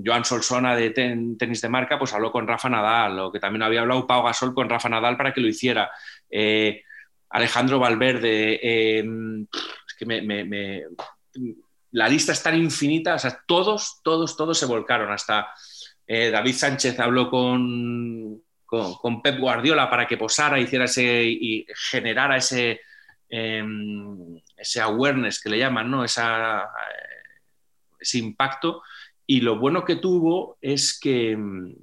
Joan Solsona de tenis de marca, pues habló con Rafa Nadal, o que también había hablado Pau Gasol con Rafa Nadal para que lo hiciera. Alejandro Valverde, me, la lista es tan infinita, o sea, todos, todos, todos se volcaron, hasta eh, David Sánchez habló con, Pep Guardiola para que posara, hiciera ese y generara ese, em, ese awareness que le llaman, ¿no? Eh, ese impacto. Y lo bueno que tuvo es que, em,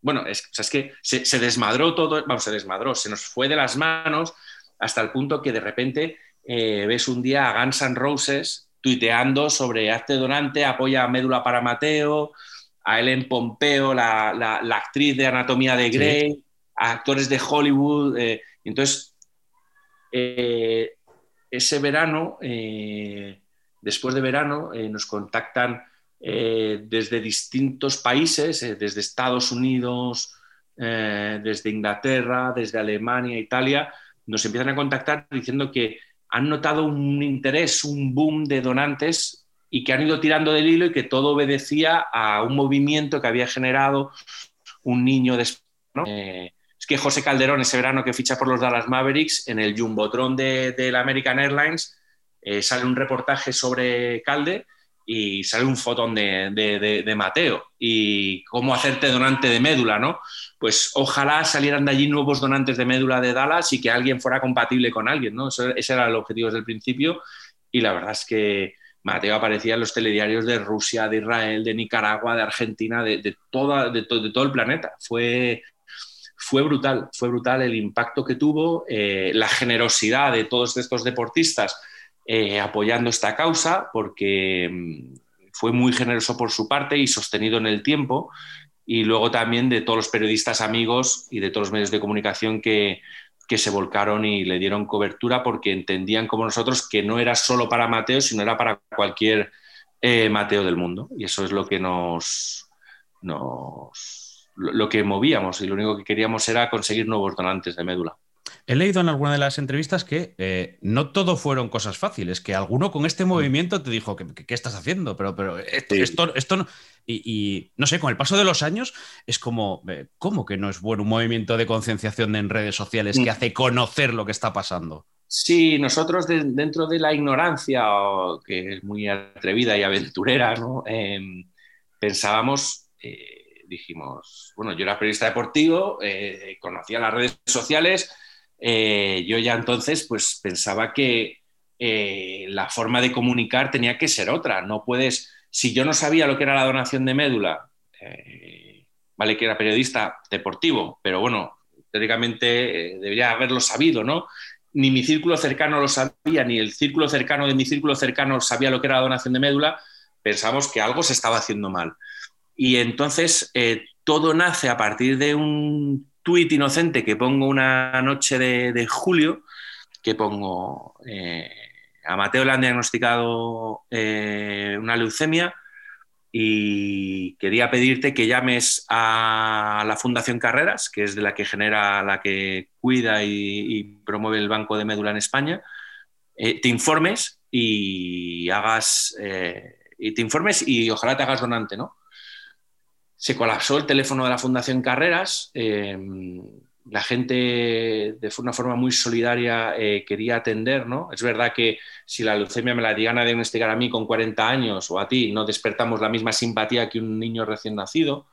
bueno, es, es que se, desmadró todo, vamos, se desmadró, se nos fue de las manos hasta el punto que de repente eh, ves un día a Guns N' Roses tuiteando sobre hazte donante, apoya a Médula para Mateo, a Ellen Pompeo, la, actriz de Anatomía de Grey, a actores de Hollywood. Eh, entonces, eh, ese verano, después de verano, nos contactan desde distintos países, desde Estados Unidos, desde Inglaterra, desde Alemania, Italia, nos empiezan a contactar diciendo que han notado un interés, un boom de donantes y que han ido tirando del hilo y que todo obedecía a un movimiento que había generado un niño de... Eh, es que José Calderón, ese verano que ficha por los Dallas Mavericks, en el Jumbotron de, la American Airlines, eh, sale un reportaje sobre Calde y sale un fotón de, Mateo y cómo hacerte donante de médula, ¿no? Pues ojalá salieran de allí nuevos donantes de médula de Dallas y que alguien fuera compatible con alguien, ¿no? ese era el objetivo desde el principio y la verdad es que Mateo aparecía en los telediarios de Rusia, de Israel, de Nicaragua, de Argentina, de, toda, de, todo el planeta. Fue, fue brutal, fue brutal el impacto que tuvo, eh, la generosidad de todos estos deportistas eh, apoyando esta causa, porque mm, fue muy generoso por su parte y sostenido en el tiempo, y luego también de todos los periodistas amigos y de todos los medios de comunicación que, que se volcaron y le dieron cobertura porque entendían como nosotros que no era solo para Mateo, sino era para cualquier eh, Mateo del mundo. Y eso es lo que nos, nos lo que movíamos y lo único que queríamos era conseguir nuevos donantes de médula. He leído en alguna de las entrevistas que eh, no todo fueron cosas fáciles, que alguno con este movimiento te dijo, ¿qué, estás haciendo? Pero, pero esto, esto, no... Y, no sé, con el paso de los años es como, eh, ¿cómo que no es bueno un movimiento de concienciación en redes sociales que mm. hace conocer lo que está pasando? Sí, nosotros dentro de la ignorancia, que es muy atrevida y aventurera, ¿no? Em, pensábamos... Eh, dijimos, bueno, yo era periodista deportivo, eh, conocía las redes sociales, eh, yo ya entonces pues pensaba que la forma de comunicar tenía que ser otra. No puedes, si yo no sabía lo que era la donación de médula, vale que era periodista deportivo, pero bueno, teóricamente debería haberlo sabido, ¿no? Ni mi círculo cercano lo sabía, ni el círculo cercano de mi círculo cercano sabía lo que era la donación de médula, pensamos que algo se estaba haciendo mal. Y entonces eh, todo nace a partir de un tuit inocente que pongo una noche de, julio, que pongo, eh, a Mateo le han diagnosticado eh, una leucemia y quería pedirte que llames a la Fundación Carreras, que es de la que genera, la que cuida y, promueve el Banco de Médula en España, te informes y hagas y te informes y ojalá te hagas donante, ¿no? Se colapsó el teléfono de la Fundación Carreras, eh, la gente de una forma muy solidaria eh, quería atender, ¿no? Es verdad que si la leucemia me la llegan a diagnosticar a mí con 40 años o a ti, no despertamos la misma simpatía que un niño recién nacido.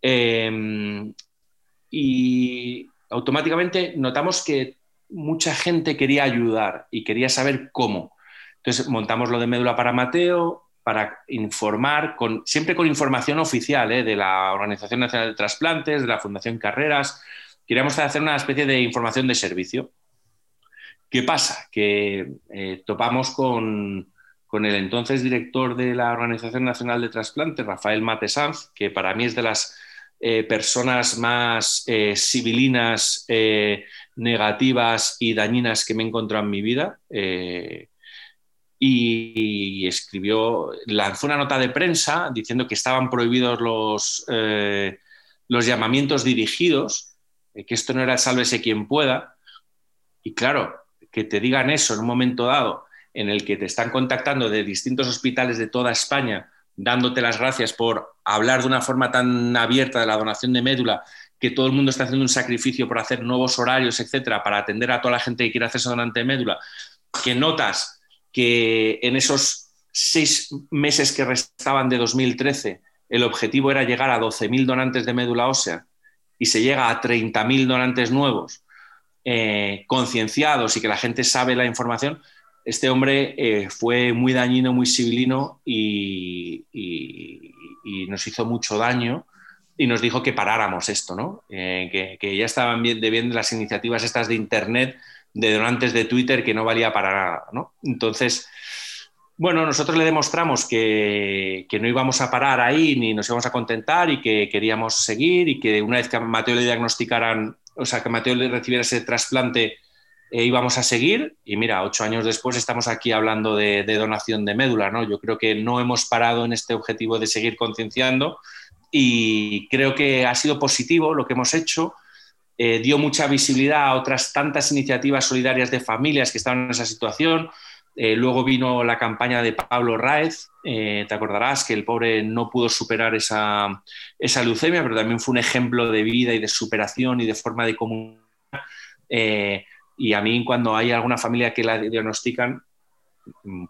Eh, y automáticamente notamos que mucha gente quería ayudar y quería saber cómo. Entonces montamos lo de médula para Mateo, para informar, siempre con información oficial ¿eh? de la Organización Nacional de Trasplantes, de la Fundación Carreras. Queríamos hacer una especie de información de servicio. ¿Qué pasa? Que eh, topamos con, el entonces director de la Organización Nacional de Trasplantes, Rafael Matesanz, que para mí es de las eh, personas más civilinas, negativas y dañinas que me he encontrado en mi vida y escribió, lanzó una nota de prensa diciendo que estaban prohibidos los, eh, los llamamientos dirigidos, eh, que esto no era el sálvese quien pueda. Y claro, que te digan eso en un momento dado en el que te están contactando de distintos hospitales de toda España, dándote las gracias por hablar de una forma tan abierta de la donación de médula, que todo el mundo está haciendo un sacrificio por hacer nuevos horarios, etcétera, para atender a toda la gente que quiere hacerse donante de médula, que notas que en esos seis meses que restaban de 2013 el objetivo era llegar a 12.000 donantes de médula ósea y se llega a 30.000 donantes nuevos, eh, concienciados y que la gente sabe la información, este hombre eh, fue muy dañino, muy civilino y, nos hizo mucho daño y nos dijo que paráramos esto, ¿no? Eh, que, ya estaban de bien las iniciativas estas de Internet de donantes de Twitter que no valía para nada. ¿no? Entonces, bueno, nosotros le demostramos que, no íbamos a parar ahí ni nos íbamos a contentar y que queríamos seguir y que una vez que a Mateo le diagnosticaran, o sea, que Mateo le recibiera ese trasplante, eh, íbamos a seguir. Y mira, ocho años después estamos aquí hablando de, de, donación de médula. ¿no? Yo creo que no hemos parado en este objetivo de seguir concienciando y creo que ha sido positivo lo que hemos hecho eh, dio mucha visibilidad a otras tantas iniciativas solidarias de familias que estaban en esa situación. Eh, luego vino la campaña de Pablo Raez, eh, te acordarás que el pobre no pudo superar esa, esa, leucemia, pero también fue un ejemplo de vida y de superación y de forma de comunicar. y a mí cuando hay alguna familia que la diagnostican,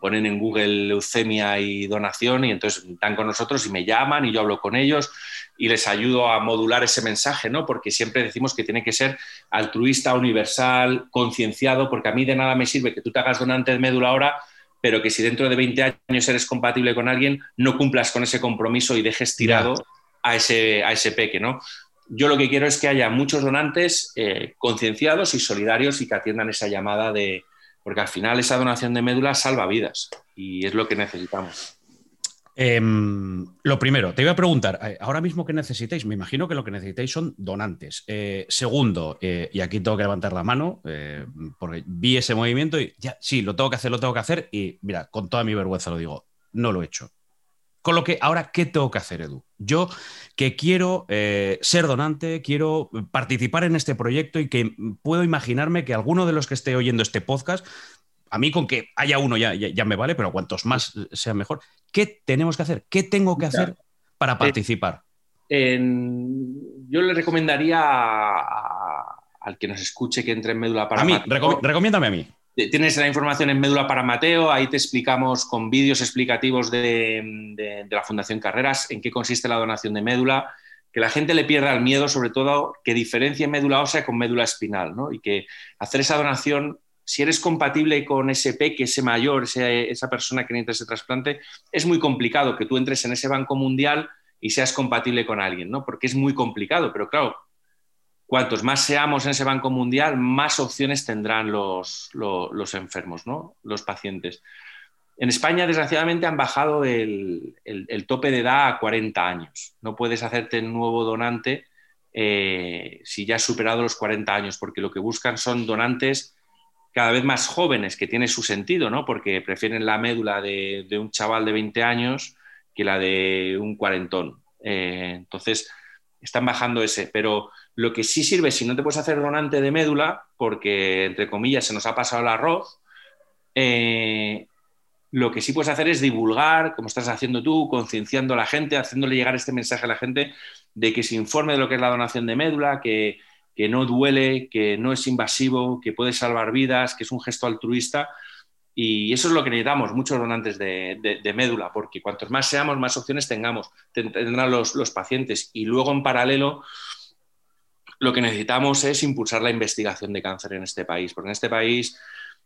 ponen en Google leucemia y donación y entonces están con nosotros y me llaman y yo hablo con ellos y les ayudo a modular ese mensaje, ¿no? Porque siempre decimos que tiene que ser altruista, universal, concienciado, porque a mí de nada me sirve que tú te hagas donante de médula ahora, pero que si dentro de 20 años eres compatible con alguien, no cumplas con ese compromiso y dejes tirado a ese, a ese peque, ¿no? Yo lo que quiero es que haya muchos donantes eh, concienciados y solidarios y que atiendan esa llamada de, porque al final esa donación de médula salva vidas y es lo que necesitamos. Em, lo primero, te iba a preguntar, eh, ahora mismo qué necesitáis, me imagino que lo que necesitáis son donantes. Eh, segundo, eh, y aquí tengo que levantar la mano, porque vi ese movimiento y ya, sí, lo tengo que hacer, lo tengo que hacer, y mira, con toda mi vergüenza lo digo, no lo he hecho. Con lo que, ahora, ¿qué tengo que hacer, Edu? Yo que quiero ser donante, quiero participar en este proyecto y que puedo imaginarme que alguno de los que esté oyendo este podcast, a mí con que haya uno ya, ya, me vale, pero cuantos más sea mejor. ¿Qué tenemos que hacer? ¿Qué tengo que hacer para participar? yo le recomendaría al que nos escuche que entre en Médula para... A mí, recomiéndame a mí. Tienes la información en Médula para Mateo, ahí te explicamos con vídeos explicativos de, la Fundación Carreras en qué consiste la donación de médula. que la gente le pierda el miedo, sobre todo que diferencie médula ósea con médula espinal, ¿no? Y que hacer esa donación, si eres compatible con ese peque, ese mayor, esa persona que necesita ese trasplante, es muy complicado que tú entres en ese banco mundial y seas compatible con alguien, ¿no? Porque es muy complicado, pero claro, cuantos más seamos en ese banco mundial, más opciones tendrán los, los enfermos, ¿no? Los pacientes. En España, desgraciadamente, han bajado el, tope de edad a 40 años. No puedes hacerte nuevo donante eh, si ya has superado los 40 años, porque lo que buscan son donantes cada vez más jóvenes, que tiene su sentido, ¿no? Porque prefieren la médula de, un chaval de 20 años que la de un cuarentón. Eh, entonces, están bajando ese. Pero lo que sí sirve, si no te puedes hacer donante de médula, porque, entre comillas, se nos ha pasado el arroz, eh, lo que sí puedes hacer es divulgar, como estás haciendo tú, concienciando a la gente, haciéndole llegar este mensaje a la gente de que se informe de lo que es la donación de médula, que, no duele, que no es invasivo, que puede salvar vidas, que es un gesto altruista. Y eso es lo que necesitamos, muchos donantes de, médula, porque cuantos más seamos, más opciones tengamos, tendrán los, los pacientes. Y luego, en paralelo, lo que necesitamos es impulsar la investigación de cáncer en este país, porque en este país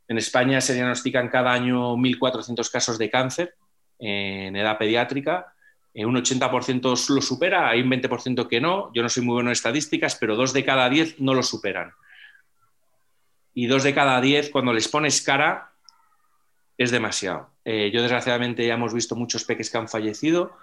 en España se diagnostican cada año 1.400 casos de cáncer en edad pediátrica. Eh, un 80% lo supera, hay un 20% que no. Yo no soy muy bueno en estadísticas, pero dos de cada diez no lo superan. Y dos de cada diez, cuando les pones cara, es demasiado. Eh, yo, desgraciadamente, ya hemos visto muchos peques que han fallecido.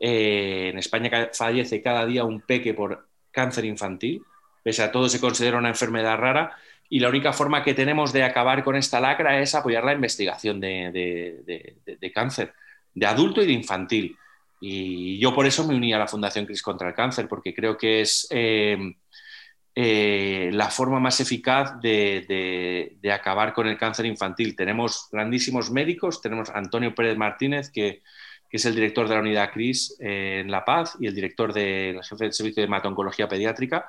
Eh, en España fallece cada día un peque por cáncer infantil. Pese a todo, se considera una enfermedad rara y la única forma que tenemos de acabar con esta lacra es apoyar la investigación de, cáncer, de adulto y de infantil. Y yo por eso me uní a la Fundación CRIS contra el Cáncer, porque creo que es eh, eh, la forma más eficaz de, acabar con el cáncer infantil. Tenemos grandísimos médicos, tenemos Antonio Pérez Martínez, que, es el director de la unidad CRIS eh, en La Paz y el director del jefe del servicio de hematoncología pediátrica,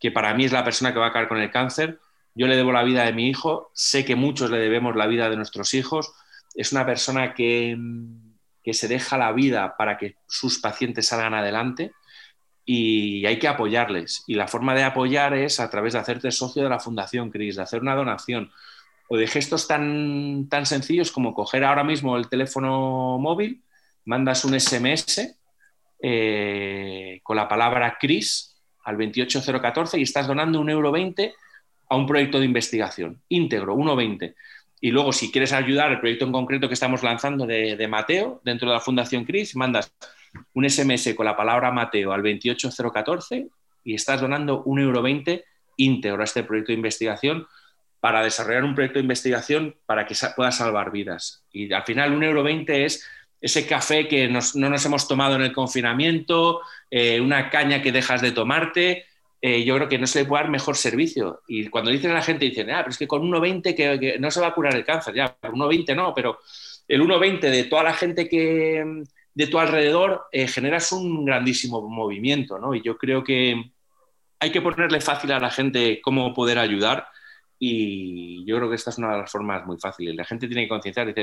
que para mí es la persona que va a acabar con el cáncer yo le debo la vida de mi hijo, sé que muchos le debemos la vida de nuestros hijos. Es una persona que, se deja la vida para que sus pacientes salgan adelante y hay que apoyarles. Y la forma de apoyar es a través de hacerte socio de la Fundación Cris, de hacer una donación o de gestos tan, tan sencillos como coger ahora mismo el teléfono móvil, mandas un SMS eh, con la palabra CRIS al 28014 y estás donando un euro 20 a un proyecto de investigación íntegro, 1.20. Y luego, si quieres ayudar al proyecto en concreto que estamos lanzando de, Mateo dentro de la Fundación CRIS, mandas un SMS con la palabra Mateo al 28014 y estás donando 1,20€ íntegro a este proyecto de investigación para desarrollar un proyecto de investigación para que pueda salvar vidas. Y al final, 1,20€ es ese café que no nos hemos tomado en el confinamiento, eh, una caña que dejas de tomarte, eh, yo creo que no se puede dar mejor servicio. Y cuando dicen a la gente, dicen, ah, pero es que con 1,20 que, que no se va a curar el cáncer, ya, 1,20 no, pero el 1,20 de toda la gente que de tu alrededor eh, generas un grandísimo movimiento, ¿no? Y yo creo que hay que ponerle fácil a la gente cómo poder ayudar y yo creo que esta es una de las formas muy fáciles. La gente tiene que concienciar,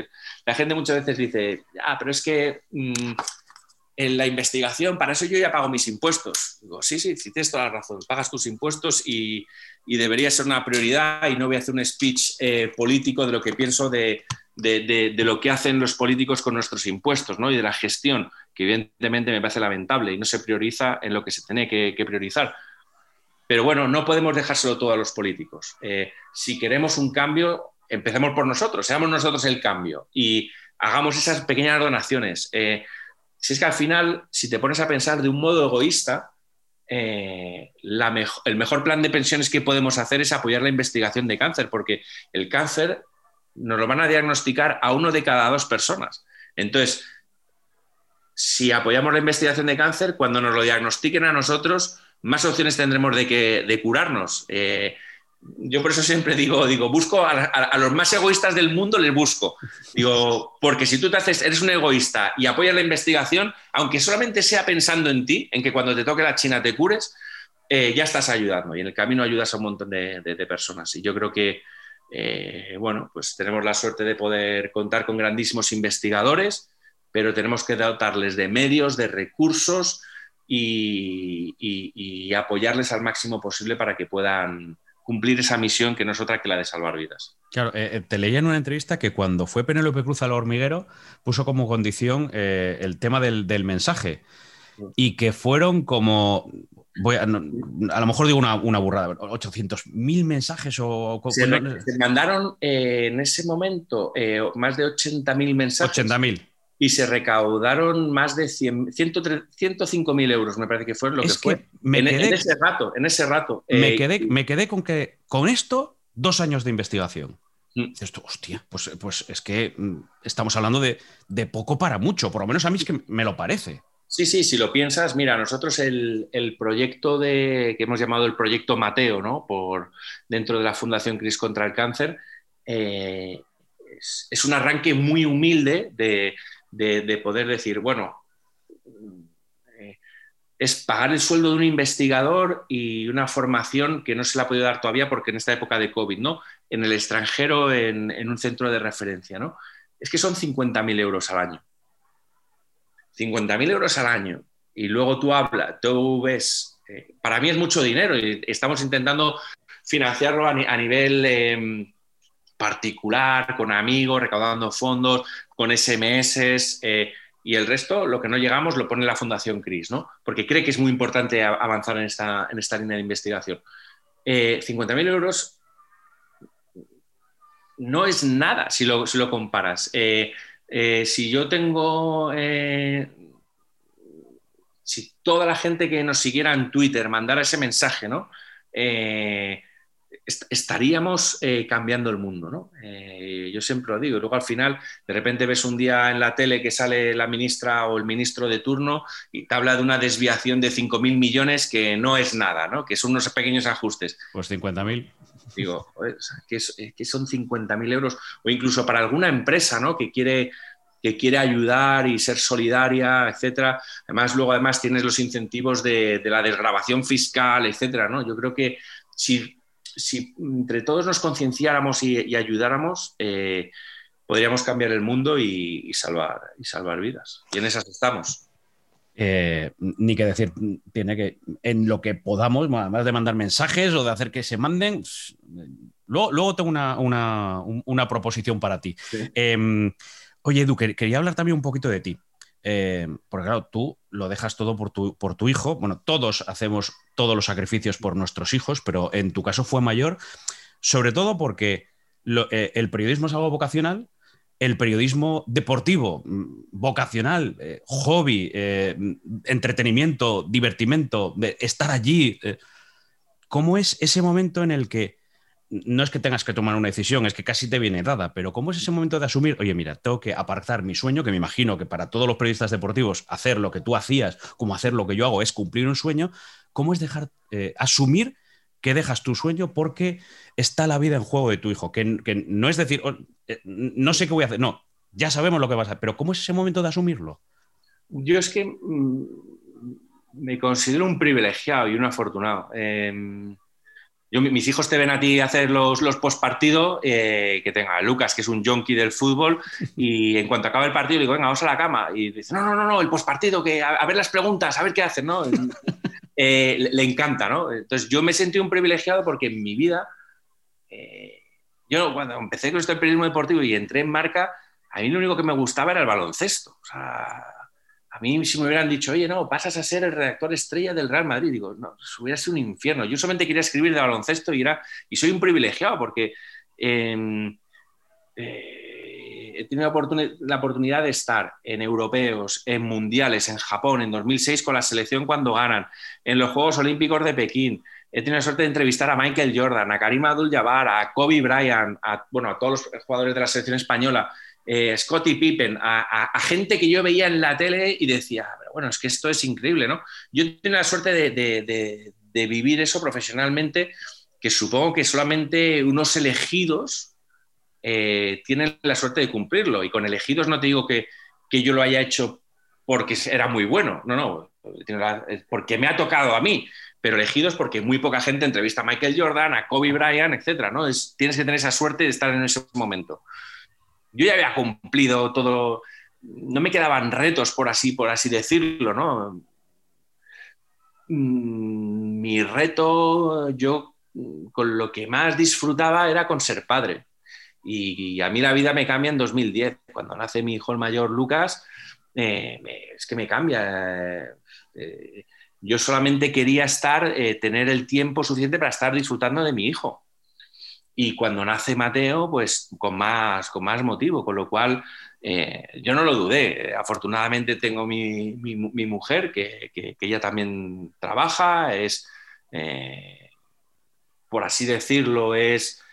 la gente muchas veces dice, ah, pero es que... Mm, en la investigación, para eso yo ya pago mis impuestos. Digo, sí, sí, tienes toda la razón, pagas tus impuestos y, debería ser una prioridad y no voy a hacer un speech eh, político de lo que pienso de, lo que hacen los políticos con nuestros impuestos ¿no? y de la gestión, que evidentemente me parece lamentable y no se prioriza en lo que se tiene que, priorizar. Pero bueno, no podemos dejárselo todo a los políticos. Eh, si queremos un cambio, empecemos por nosotros, seamos nosotros el cambio y hagamos esas pequeñas donaciones. Eh, si es que al final, si te pones a pensar de un modo egoísta, eh, el mejor plan de pensiones que podemos hacer es apoyar la investigación de cáncer, porque el cáncer nos lo van a diagnosticar a uno de cada dos personas. Entonces, si apoyamos la investigación de cáncer, cuando nos lo diagnostiquen a nosotros, más opciones tendremos de, que, de curarnos. Eh, yo por eso siempre digo, digo, busco a, los más egoístas del mundo, les busco. Digo, porque si tú te eres un egoísta y apoyas la investigación, aunque solamente sea pensando en ti, en que cuando te toque la China te cures, eh, ya estás ayudando y en el camino ayudas a un montón de, personas. Y yo creo que, eh, bueno, pues tenemos la suerte de poder contar con grandísimos investigadores, pero tenemos que dotarles de medios, de recursos, y, apoyarles al máximo posible para que puedan cumplir esa misión que no es otra que la de salvar vidas. Claro, eh, eh, te leía en una entrevista que cuando fue Penélope Cruz al hormiguero puso como condición eh, el tema del, mensaje y que fueron como, voy a, lo mejor digo una, burrada, 800.000 mensajes o... Se, mandaron en ese momento más de 80.000 mensajes. 80.000 y se recaudaron más de 100, 105 mil euros, me parece que fue lo que, fue. Me en, ese rato, en ese rato. Me, eh, quedé, me quedé con que con esto, dos años de investigación. Mm. Esto, hostia, pues, pues es que mm, estamos hablando de, poco para mucho, por lo menos a mí es que me lo parece. Sí, sí, si lo piensas, mira, nosotros el, proyecto de, que hemos llamado el proyecto Mateo, ¿no? Por, dentro de la Fundación Cris contra el Cáncer, eh, es, un arranque muy humilde de, de, poder decir, bueno, eh, es pagar el sueldo de un investigador y una formación que no se la ha podido dar todavía porque en esta época de COVID, ¿no? En el extranjero, en, un centro de referencia, ¿no? Es que son 50.000 euros al año. 50.000 euros al año. Y luego tú hablas, tú ves, eh, para mí es mucho dinero y estamos intentando financiarlo a, nivel em, particular, con amigos, recaudando fondos, con SMS eh, y el resto, lo que no llegamos, lo pone la Fundación CRIS, ¿no? Porque cree que es muy importante avanzar en esta, en esta línea de investigación. Eh, 50.000 euros no es nada si lo, si lo comparas. Eh, eh, si yo tengo si toda la gente que nos siguiera en Twitter mandara ese mensaje, ¿no? Estaríamos eh, cambiando el mundo, ¿no? Eh, yo siempre lo digo. Luego al final, de repente ves un día en la tele que sale la ministra o el ministro de turno y te habla de una desviación de 5.000 millones que no es nada, ¿no? Que son unos pequeños ajustes. Pues 50.000. Digo, que, que, son 50.000 euros. O incluso para alguna empresa, ¿no? Que quiere que quiere ayudar y ser solidaria, etcétera. Además, luego además tienes los incentivos de, de la desgrabación fiscal, etcétera, ¿no? Yo creo que si si entre todos nos concienciáramos y, ayudáramos, eh, podríamos cambiar el mundo y, salvar, y salvar vidas. Y en esas estamos. Eh, ni que decir, tiene que, en lo que podamos, además de mandar mensajes o de hacer que se manden, luego, tengo una, proposición para ti. Em, oye, Edu, quería hablar también un poquito de ti. Eh, porque claro, tú lo dejas todo por tu, por tu hijo. Bueno, todos hacemos todos los sacrificios por nuestros hijos, pero en tu caso fue mayor, sobre todo porque eh, el periodismo es algo vocacional, el periodismo deportivo, mm, vocacional, eh, hobby, entretenimiento, divertimento, estar allí. ¿Cómo es ese momento en el que no es que tengas que tomar una decisión, es que casi te viene dada, pero ¿cómo es ese momento de asumir, oye, mira, tengo que apartar mi sueño, que me imagino que para todos los periodistas deportivos hacer lo que tú hacías, como hacer lo que yo hago, es cumplir un sueño, ¿cómo es dejar, eh, asumir que dejas tu sueño porque está la vida en juego de tu hijo? Que, no es decir, oh, eh, no sé qué voy a hacer, no, ya sabemos lo que vas a hacer, pero ¿cómo es ese momento de asumirlo? Yo es que mm, me considero un privilegiado y un afortunado. Em, mis hijos te ven a ti hacer los, los post partido, eh, que tenga a Lucas, que es un junkie del fútbol, y en cuanto acaba el partido, digo, venga, vamos a la cama. Y dice, no, no, no, no el post partido, que a, ver las preguntas, a ver qué hacen, ¿no? Eh, le, encanta, ¿no? Entonces yo me sentí un privilegiado porque en mi vida, eh, yo cuando empecé con este periodismo deportivo y entré en marca, a mí lo único que me gustaba era el baloncesto. O sea, a mí si me hubieran dicho, oye, no, pasas a ser el redactor estrella del Real Madrid, digo, no, hubiera sido un infierno. Yo solamente quería escribir de baloncesto y, era, y soy un privilegiado porque em, eh, he tenido la oportunidad de estar en europeos, en mundiales, en Japón, en 2006 con la selección cuando ganan, en los Juegos Olímpicos de Pekín. He tenido la suerte de entrevistar a Michael Jordan, a Karim Abdul-Jabbar, a Kobe Bryant, a, bueno, a todos los jugadores de la selección española eh, Scotty Pippen, a, gente que yo veía en la tele y decía, pero bueno, es que esto es increíble, ¿no? Yo tengo la suerte de, vivir eso profesionalmente, que supongo que solamente unos elegidos eh, tienen la suerte de cumplirlo. Y con elegidos no te digo que, yo lo haya hecho porque era muy bueno, no, no, porque me ha tocado a mí, pero elegidos porque muy poca gente entrevista a Michael Jordan, a Kobe Bryant, etcétera, ¿no? Es, tienes que tener esa suerte de estar en ese momento yo ya había cumplido todo, no me quedaban retos, por así, por así decirlo, ¿no? mm, mi reto, yo mm, con lo que más disfrutaba era con ser padre. Y, a mí la vida me cambia en 2010. Cuando nace mi hijo el mayor Lucas, eh, es que me cambia. Eh, yo solamente quería estar, eh, tener el tiempo suficiente para estar disfrutando de mi hijo. Y cuando nace Mateo, pues con más, con más motivo, con lo cual yo no lo dudé. Afortunadamente tengo mi, mi, mujer, que, que, ella también trabaja, es, por así decirlo, es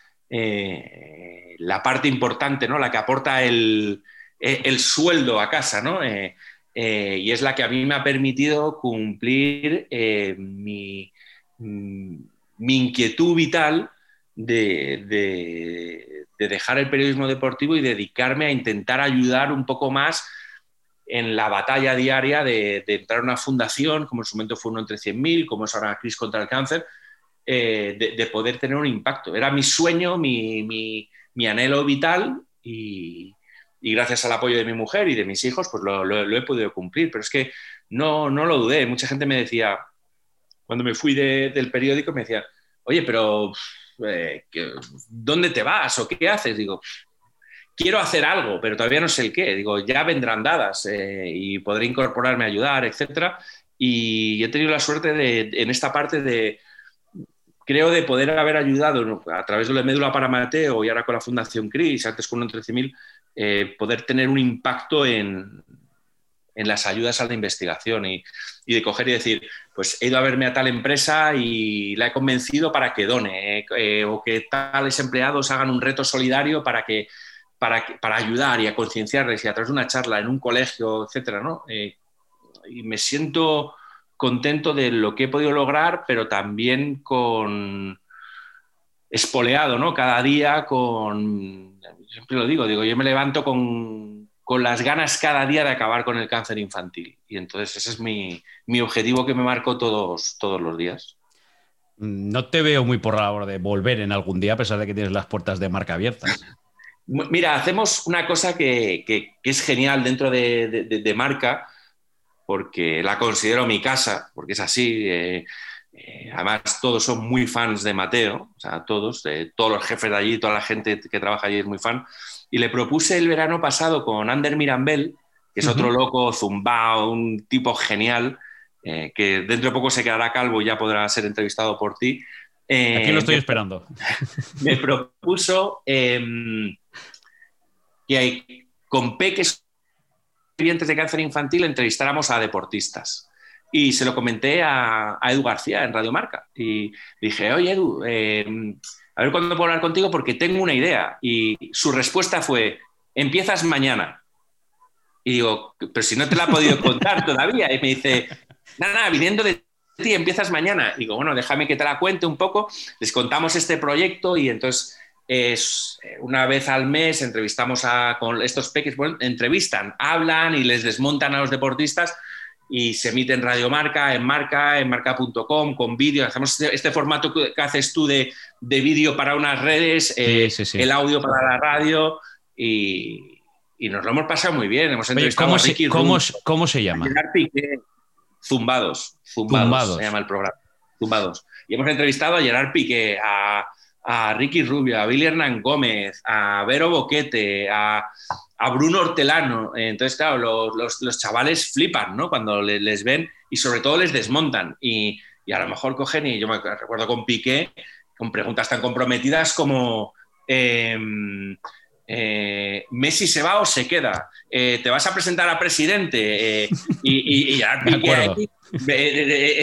la parte importante, ¿no? La que aporta el, e, sueldo a casa, ¿no? Eh, eh, y es la que a mí me ha permitido cumplir eh, mi, inquietud vital de, dejar el periodismo deportivo y dedicarme a intentar ayudar un poco más en la batalla diaria de, entrar a una fundación, como en su momento fue uno entre 100.000, como es ahora Cris contra el cáncer, de, poder tener un impacto. Era mi sueño, mi, mi anhelo vital y, gracias al apoyo de mi mujer y de mis hijos, pues lo, he podido cumplir. Pero es que no, no, lo dudé. Mucha gente me decía, cuando me fui del periódico, me decía, oye, pero eh, ¿dónde te vas o qué haces? Digo, quiero hacer algo, pero todavía no sé el qué. Digo, ya vendrán dadas eh, y podré incorporarme a ayudar, etcétera. Y he tenido la suerte de, en esta parte de, creo de poder haber ayudado a través de la médula para Mateo y ahora con la Fundación CRIS, antes con un 13.000, eh, poder tener un impacto en, en, las ayudas a la investigación y, de coger y decir, pues he ido a verme a tal empresa y la he convencido para que done, eh, eh, o que tales empleados hagan un reto solidario para que para, para ayudar y a concienciarles y a través de una charla en un colegio, etcétera, ¿no? y me siento contento de lo que he podido lograr, pero también con espoleado, ¿no? Cada día con, siempre lo digo, digo, yo me levanto con, las ganas cada día de acabar con el cáncer infantil. Y entonces ese es mi, objetivo que me marco todos, todos los días. No te veo muy por la hora de volver en algún día, a pesar de que tienes las puertas de marca abiertas. Mira, hacemos una cosa que, es genial dentro de marca, porque la considero mi casa, porque es así. Eh, eh, además, todos son muy fans de Mateo, o sea, todos, todos los jefes de allí, toda la gente que trabaja allí es muy fan. Y le propuse el verano pasado con Ander Mirambel, que es otro loco, zumbao, un tipo genial, eh, que dentro de poco se quedará calvo y ya podrá ser entrevistado por ti. Aquí lo estoy esperando. Me propuso em, que hay, con peques clientes de cáncer infantil entrevistáramos a deportistas. Y se lo comenté a, Edu García en Radio Marca. Y dije, oye Edu, em, a ver cuándo puedo hablar contigo porque tengo una idea. Y su respuesta fue, empiezas mañana. Y digo, pero si no te la he podido contar todavía. Y me dice, nada, nada, viniendo de ti, empiezas mañana. Y digo, bueno, déjame que te la cuente un poco. Les contamos este proyecto y entonces es eh, una vez al mes entrevistamos a con estos peques, entrevistan, hablan y les desmontan a los deportistas y se emite en Radio Marca, en Marca, en marca.com, con vídeo. Hacemos este, este, formato que haces tú de, vídeo para unas redes, eh, el audio para la radio y, nos lo hemos pasado muy bien. Hemos entrevistado ¿cómo, se, ¿cómo, se llama? Zumbados, Zumbados, se llama el programa. Zumbados. Y hemos entrevistado a Gerard Piqué, a a Ricky Rubio, a Billy Hernán Gómez, a Vero Boquete, a, Bruno Hortelano. Entonces, claro, los, chavales flipan, ¿no? Cuando les, ven y sobre todo les desmontan. Y, a lo mejor cogen, y yo me recuerdo con Piqué, con preguntas tan comprometidas como... Em, eh, Messi se va o se queda, eh, te vas a presentar a presidente eh, y, ya Piqué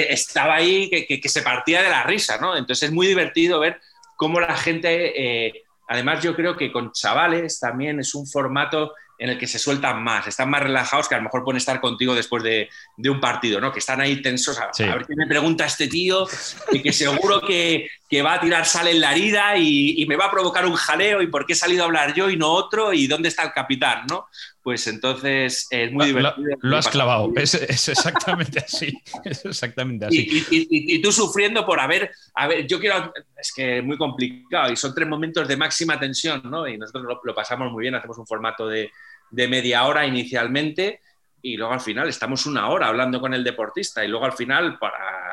estaba ahí que, que, se partía de la risa, ¿no? Entonces es muy divertido ver cómo la gente, eh, además yo creo que con chavales también es un formato en el que se sueltan más, están más relajados que a lo mejor pueden estar contigo después de, un partido, ¿no? Que están ahí tensos. A, ver qué me pregunta este tío, y que seguro que, va a tirar sal en la herida y, me va a provocar un jaleo y por qué he salido a hablar yo y no otro y dónde está el capitán, ¿no? Pues entonces es muy divertido. Lo, has clavado, es, exactamente así. Es exactamente así. Y, tú sufriendo por haber, a ver, yo quiero, es que es muy complicado y son tres momentos de máxima tensión, ¿no? Y nosotros lo pasamos muy bien, hacemos un formato de de media hora inicialmente y luego al final estamos una hora hablando con el deportista y luego al final para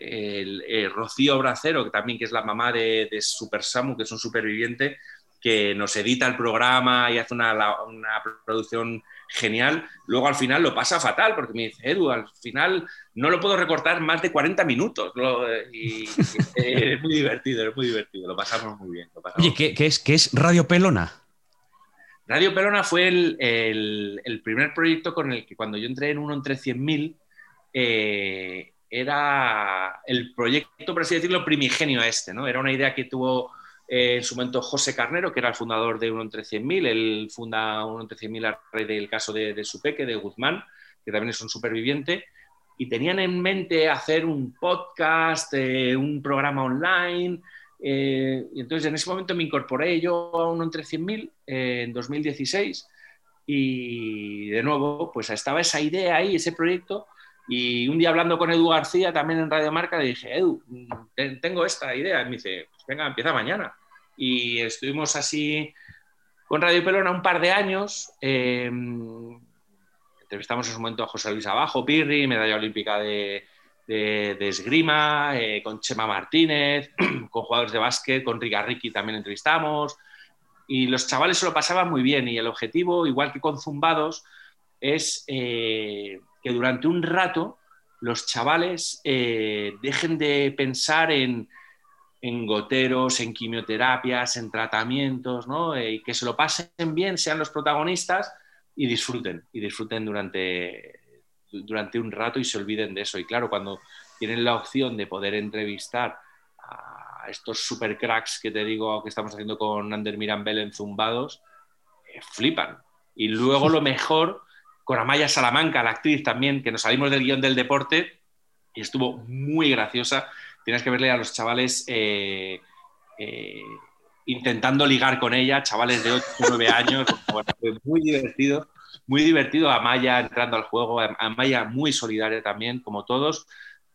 el, Rocío Bracero, que también que es la mamá de, Super Samu, que es un superviviente, que nos edita el programa y hace una, una, producción genial, luego al final lo pasa fatal, porque me dice, Edu, al final no lo puedo recortar más de 40 minutos. y, es muy divertido, es muy divertido, lo pasamos muy bien. Oye, ¿qué, es, ¿qué es Radio Pelona? Radio Pelona fue el, primer proyecto con el que cuando yo entré en uno entre 100.000, eh, era el proyecto, por así decirlo, primigenio este, ¿no? Era una idea que tuvo eh, en su momento José Carnero, que era el fundador de Uno entre 100.000, él funda Uno entre 100.000 a raíz del caso de, de Supeque, de Guzmán, que también es un superviviente, y tenían en mente hacer un podcast, eh, un programa online, eh, y entonces en ese momento me incorporé yo a Uno entre 100.000 en 2016, y de nuevo, pues estaba esa idea ahí, ese proyecto, y un día hablando con Edu García, también en Radio Marca, le dije, Edu, tengo esta idea. Y me dice, pues venga, empieza mañana. Y estuvimos así con Radio Pelona un par de años. Em, entrevistamos en su momento a José Luis Abajo, Pirri, medalla olímpica de, esgrima, eh, con Chema Martínez, con jugadores de básquet, con Riga Ricky también entrevistamos. Y los chavales se lo pasaban muy bien. Y el objetivo, igual que con Zumbados, es eh, que durante un rato los chavales eh, dejen de pensar en, goteros, en quimioterapias, en tratamientos, ¿no? Eh, y que se lo pasen bien, sean los protagonistas y disfruten, y disfruten durante, durante un rato y se olviden de eso. Y claro, cuando tienen la opción de poder entrevistar a estos super cracks que te digo que estamos haciendo con Ander Mirambel en Zumbados, eh, flipan. Y luego lo mejor con Amaya Salamanca, la actriz también, que nos salimos del guion del deporte y estuvo muy graciosa. Tienes que verle a los chavales eh, eh, intentando ligar con ella, chavales de 8 o 9 años. fue muy divertido, muy divertido. Amaya entrando al juego, Amaya muy solidaria también, como todos.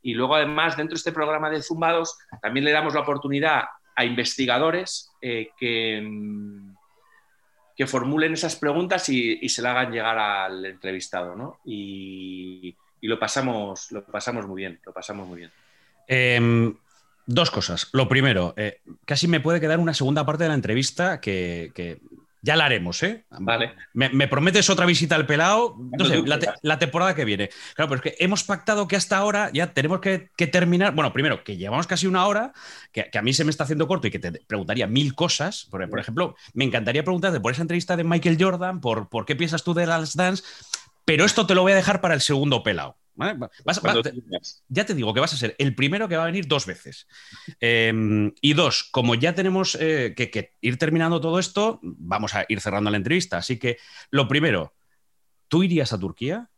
Y luego, además, dentro de este programa de Zumbados, también le damos la oportunidad a investigadores eh, que mm, que formulen esas preguntas y, se la hagan llegar al entrevistado, ¿no? Y, lo, pasamos, lo pasamos muy bien, lo pasamos muy bien. Em, dos cosas. Lo primero, eh, casi me puede quedar una segunda parte de la entrevista que, ya la haremos, ¿eh? Vale. Me, prometes otra visita al pelado, no sé, la, temporada que viene. Claro, pero es que hemos pactado que hasta ahora ya tenemos que, terminar. Bueno, primero, que llevamos casi una hora, que, a mí se me está haciendo corto y que te preguntaría mil cosas. Por, por ejemplo, me encantaría preguntarte por esa entrevista de Michael Jordan, por, por qué piensas tú de las Dance, pero esto te lo voy a dejar para el segundo pelado ya te digo que vas a ser el primero que va a venir dos veces. Em, y dos, como ya tenemos eh, que, ir terminando todo esto, vamos a ir cerrando la entrevista. Así que lo primero, ¿tú irías a Turquía?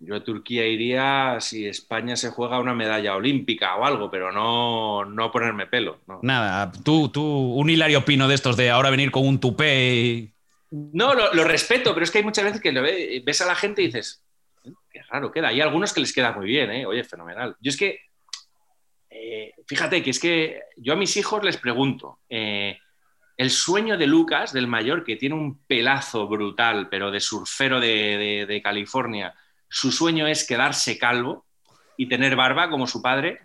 Yo a Turquía iría si España se juega una medalla olímpica o algo, pero no, no ponerme pelo. Nada, tú, tú, un Hilario Pino de estos de ahora venir con un tupé no, lo, respeto, pero es que hay muchas veces que ves a la gente y dices, qué raro queda. Hay algunos que les queda muy bien, ¿eh? oye, fenomenal. Yo es que, eh, fíjate que es que yo a mis hijos les pregunto, eh, el sueño de Lucas, del mayor, que tiene un pelazo brutal, pero de surfero de, California, su sueño es quedarse calvo y tener barba como su padre.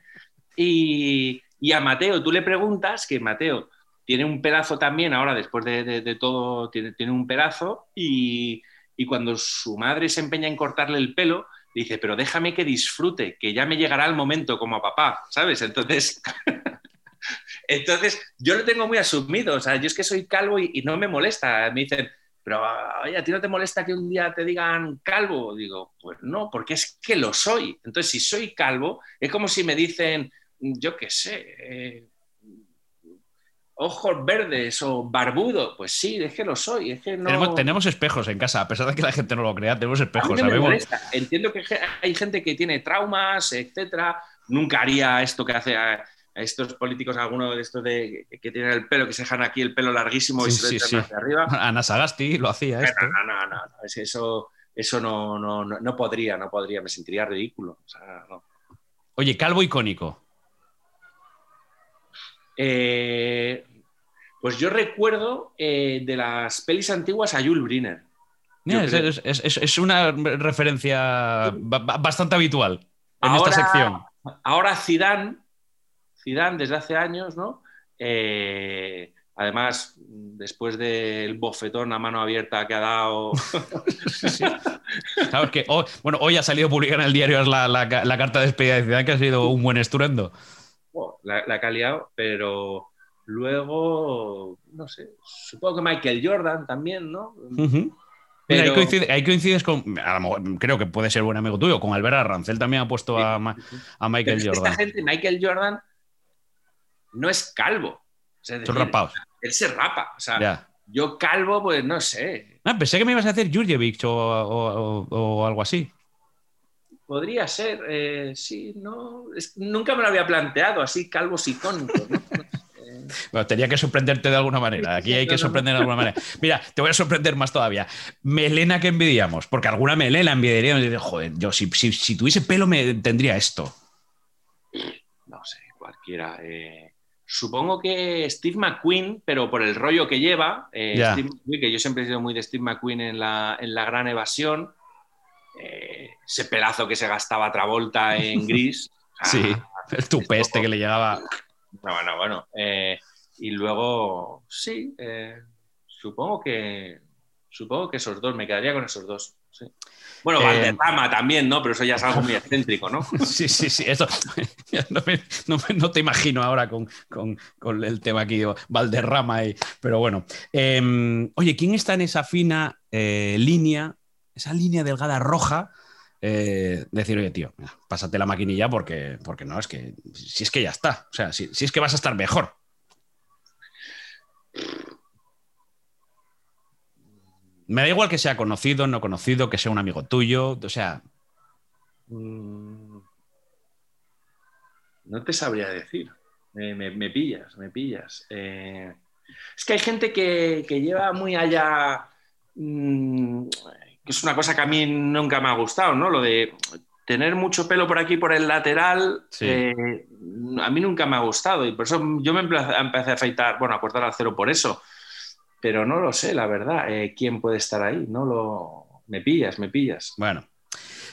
Y, y a Mateo, tú le preguntas que Mateo, tiene un pedazo también, ahora después de, todo, tiene, tiene, un pedazo y, cuando su madre se empeña en cortarle el pelo, dice, pero déjame que disfrute, que ya me llegará el momento como a papá, ¿sabes? Entonces, entonces yo lo tengo muy asumido, o sea, yo es que soy calvo y, no me molesta, me dicen, pero oye, ¿a ti no te molesta que un día te digan calvo? Digo, pues no, porque es que lo soy. Entonces, si soy calvo, es como si me dicen, yo qué sé, eh, ojos verdes o barbudo, pues sí, es que lo soy. Es que no... tenemos, espejos en casa, a pesar de que la gente no lo crea, tenemos espejos. Entiendo que hay gente que tiene traumas, etcétera. Nunca haría esto que hace a, estos políticos, alguno de estos de, que tienen el pelo, que se dejan aquí el pelo larguísimo y se lo hacia arriba. Ana Sagasti lo hacía esto. No, no, no, eso, eso no, no, no, podría, no podría, me sentiría ridículo. Oye, calvo icónico. Eh, pues yo recuerdo eh, de las pelis antiguas a Jules Briner. Es, una referencia bastante habitual. en esta sección. Ahora Zidane, Zidane desde hace años, ¿no? Eh, además, después del bofetón a mano abierta que ha dado. Claro, que hoy, bueno, hoy ha salido publicada en el diario la, la, la, carta de despedida de Zidane, que ha sido un buen estruendo. La, la, ha liado, pero luego, no sé, supongo que Michael Jordan también, ¿no? Pero... ahí, coincides con, creo que puede ser buen amigo tuyo, con Albert Arrancel también ha puesto a, a, Michael Jordan. Esta gente, Michael Jordan, no es calvo. O sea, Son rapados. Él se rapa. O sea, yo calvo, pues no sé. Ah, pensé que me ibas a hacer Jurjevic o, o, algo así. Podría ser, eh, sí, no. nunca me lo había planteado, así calvos icónicos. ¿no? Bueno, tenía que sorprenderte de alguna manera. Aquí hay que sorprender de alguna manera. Mira, te voy a sorprender más todavía. Melena que envidiamos, porque alguna melena envidiaríamos. Joder, yo si, si, tuviese pelo me tendría esto. No sé, cualquiera. Eh, supongo que Steve McQueen, pero por el rollo que lleva, eh, Steve McQueen, que yo siempre he sido muy de Steve McQueen en la, en la gran evasión, eh, ese pelazo que se gastaba Travolta en gris. sí, el tupeste que le llegaba. Bueno, bueno. Eh, y luego, sí, eh, supongo que supongo que esos dos, me quedaría con esos dos. Bueno, eh, Valderrama también, ¿no? Pero eso ya es algo muy excéntrico, ¿no? Sí, sí, sí. Eso no, te imagino ahora con, el tema aquí, Valderrama. Y, pero bueno. Em, oye, ¿quién está en esa fina línea, esa línea delgada roja? eh, decir, oye, tío, pásate la maquinilla porque, porque no, es que si es que ya está, o sea, si, es que vas a estar mejor. Me da igual que sea conocido, no conocido, que sea un amigo tuyo, o sea... Mm, no te sabría decir. Me, pillas, me pillas. Eh, es que hay gente que, lleva muy allá mm, que es una cosa que a mí nunca me ha gustado, ¿no? Lo de tener mucho pelo por aquí, por el lateral, eh, a mí nunca me ha gustado y por eso yo me empecé a afeitar, bueno, a cortar al cero por eso, pero no lo sé, la verdad, eh, quién puede estar ahí, no lo... Me pillas, me pillas. Bueno,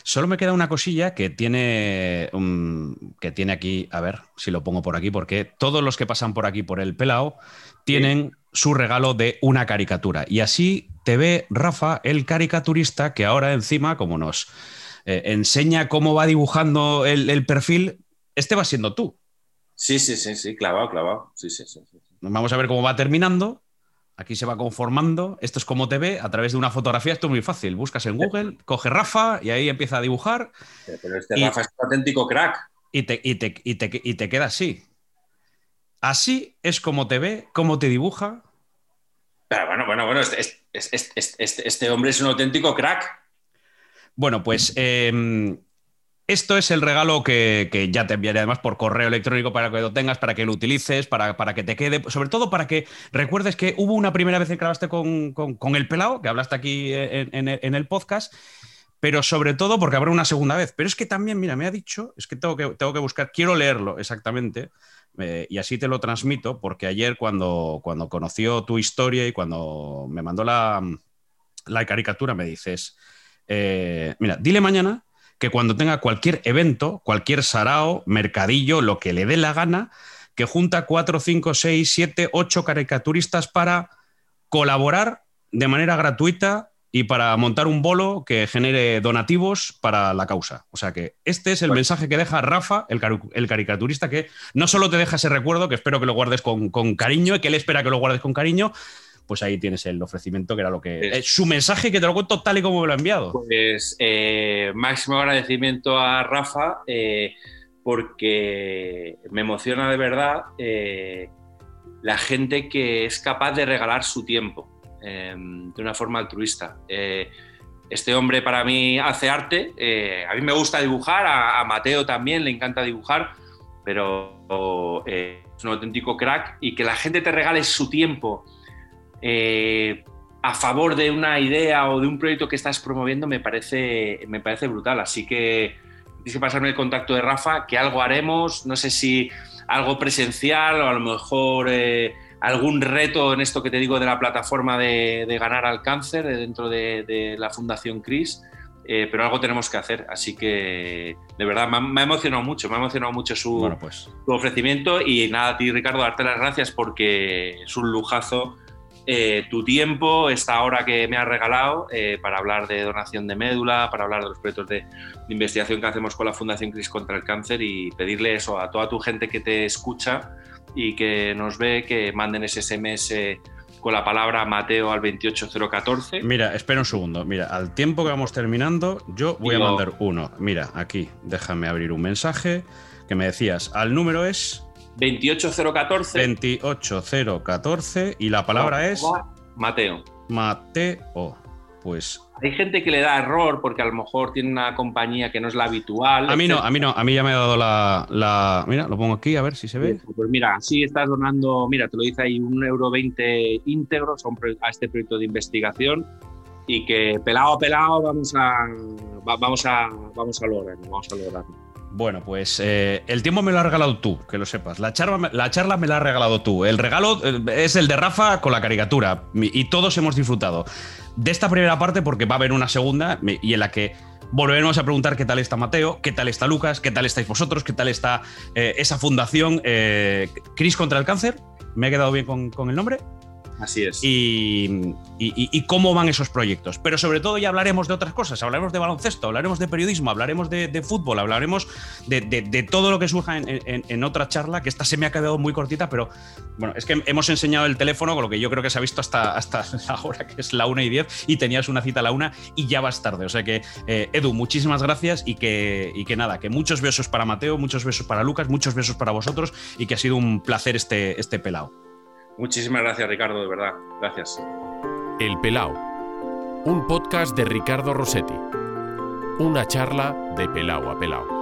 Solo me queda una cosilla que tiene, que tiene aquí, a ver si lo pongo por aquí, porque todos los que pasan por aquí por el pelao tienen su regalo de una caricatura. Y así te ve Rafa, el caricaturista, que ahora encima, como nos eh, enseña cómo va dibujando el, perfil, este va siendo tú. Sí, sí, sí, sí, clavado, clavado. Sí, sí, sí, Vamos a ver cómo va terminando. Aquí se va conformando. Esto es como te ve a través de una fotografía. Esto es muy fácil. Buscas en Google, coge Rafa y ahí empieza a dibujar. Pero este Rafa es un auténtico crack. Y te, y te, y te queda así. Así es como te ve, cómo te dibuja. Pero bueno, bueno, bueno, este, este, este hombre es un auténtico crack. Bueno, pues em, esto es el regalo que, ya te enviaré además por correo electrónico para que lo tengas, para que lo utilices, para, que te quede, sobre todo para que recuerdes que hubo una primera vez que grabaste con, el pelado, que hablaste aquí en, el podcast, pero sobre todo porque habrá una segunda vez. Pero es que también, mira, me ha dicho, es que tengo que, tengo que buscar, quiero leerlo exactamente. Eh, y así te lo transmito, porque ayer cuando, cuando conoció tu historia y cuando me mandó la, caricatura, me dices, eh, mira, dile mañana que cuando tenga cualquier evento, cualquier sarao, mercadillo, lo que le dé la gana, que junta 4, 5, 6, 7, 8 caricaturistas para colaborar de manera gratuita y para montar un bolo que genere donativos para la causa. O sea que este es el mensaje que deja Rafa, el, caricaturista, que no solo te deja ese recuerdo, que espero que lo guardes con, cariño y que él espera que lo guardes con cariño, pues ahí tienes el ofrecimiento que era lo que... es su mensaje que te lo cuento tal y como me lo ha enviado. Pues eh, máximo agradecimiento a Rafa eh, porque me emociona de verdad eh, la gente que es capaz de regalar su tiempo. Em, de una forma altruista. Eh, este hombre para mí hace arte, eh, a mí me gusta dibujar, a, Mateo también le encanta dibujar, pero eh, es un auténtico crack y que la gente te regale su tiempo a favor de una idea o de un proyecto que estás promoviendo me parece, me parece brutal. Así que tienes que pasarme el contacto de Rafa, que algo haremos, no sé si algo presencial o a lo mejor algún reto en esto que te digo de la plataforma de, ganar al cáncer dentro de, la Fundación CRIS, eh, pero algo tenemos que hacer. Así que, de verdad, me ha, emocionado mucho, me ha emocionado mucho su, pues. su, ofrecimiento. Y nada, a ti, Ricardo, darte las gracias porque es un lujazo eh, tu tiempo, esta hora que me has regalado eh, para hablar de donación de médula, para hablar de los proyectos de, investigación que hacemos con la Fundación CRIS contra el Cáncer y pedirle eso a toda tu gente que te escucha y que nos ve, que manden ese SMS con la palabra Mateo al 28014. Mira, espera un segundo. Mira, al tiempo que vamos terminando, yo voy a mandar uno. Mira, aquí, déjame abrir un mensaje que me decías. Al número es 28014. 28014 y la palabra es Mateo. Mateo. Pues hay gente que le da error porque a lo mejor tiene una compañía que no es la habitual. A mí no, a mí no, a mí ya me ha dado la, Mira, lo pongo aquí a ver si se ve. Pues mira, sí estás donando, mira, te lo dice ahí, un euro 20 íntegros a, este proyecto de investigación y que pelado a pelado vamos a, vamos a, vamos a lograrlo, vamos a lograrlo. Bueno, pues eh, el tiempo me lo has regalado tú, que lo sepas. La charla, la charla me la has regalado tú. El regalo eh, es el de Rafa con la caricatura. Y todos hemos disfrutado de esta primera parte porque va a haber una segunda y en la que volveremos a preguntar qué tal está Mateo, qué tal está Lucas, qué tal estáis vosotros, qué tal está eh, esa fundación Cris contra el cáncer. ¿Me he quedado bien con el nombre? Así es. Y, cómo van esos proyectos. Pero sobre todo ya hablaremos de otras cosas. Hablaremos de baloncesto, hablaremos de periodismo, hablaremos de, fútbol, hablaremos de, todo lo que surja en, otra charla, que esta se me ha quedado muy cortita, pero bueno, es que hemos enseñado el teléfono, con lo que yo creo que se ha visto hasta, hasta la hora que es la 1 y 10 y tenías una cita a la 1 y ya vas tarde. O sea que, eh, Edu, muchísimas gracias y que, y que nada, que muchos besos para Mateo, muchos besos para Lucas, muchos besos para vosotros y que ha sido un placer este, este pelado. Muchísimas gracias, Ricardo, de verdad. Gracias. El Pelao, un podcast de Ricardo Rossetti. Una charla de Pelao a Pelao.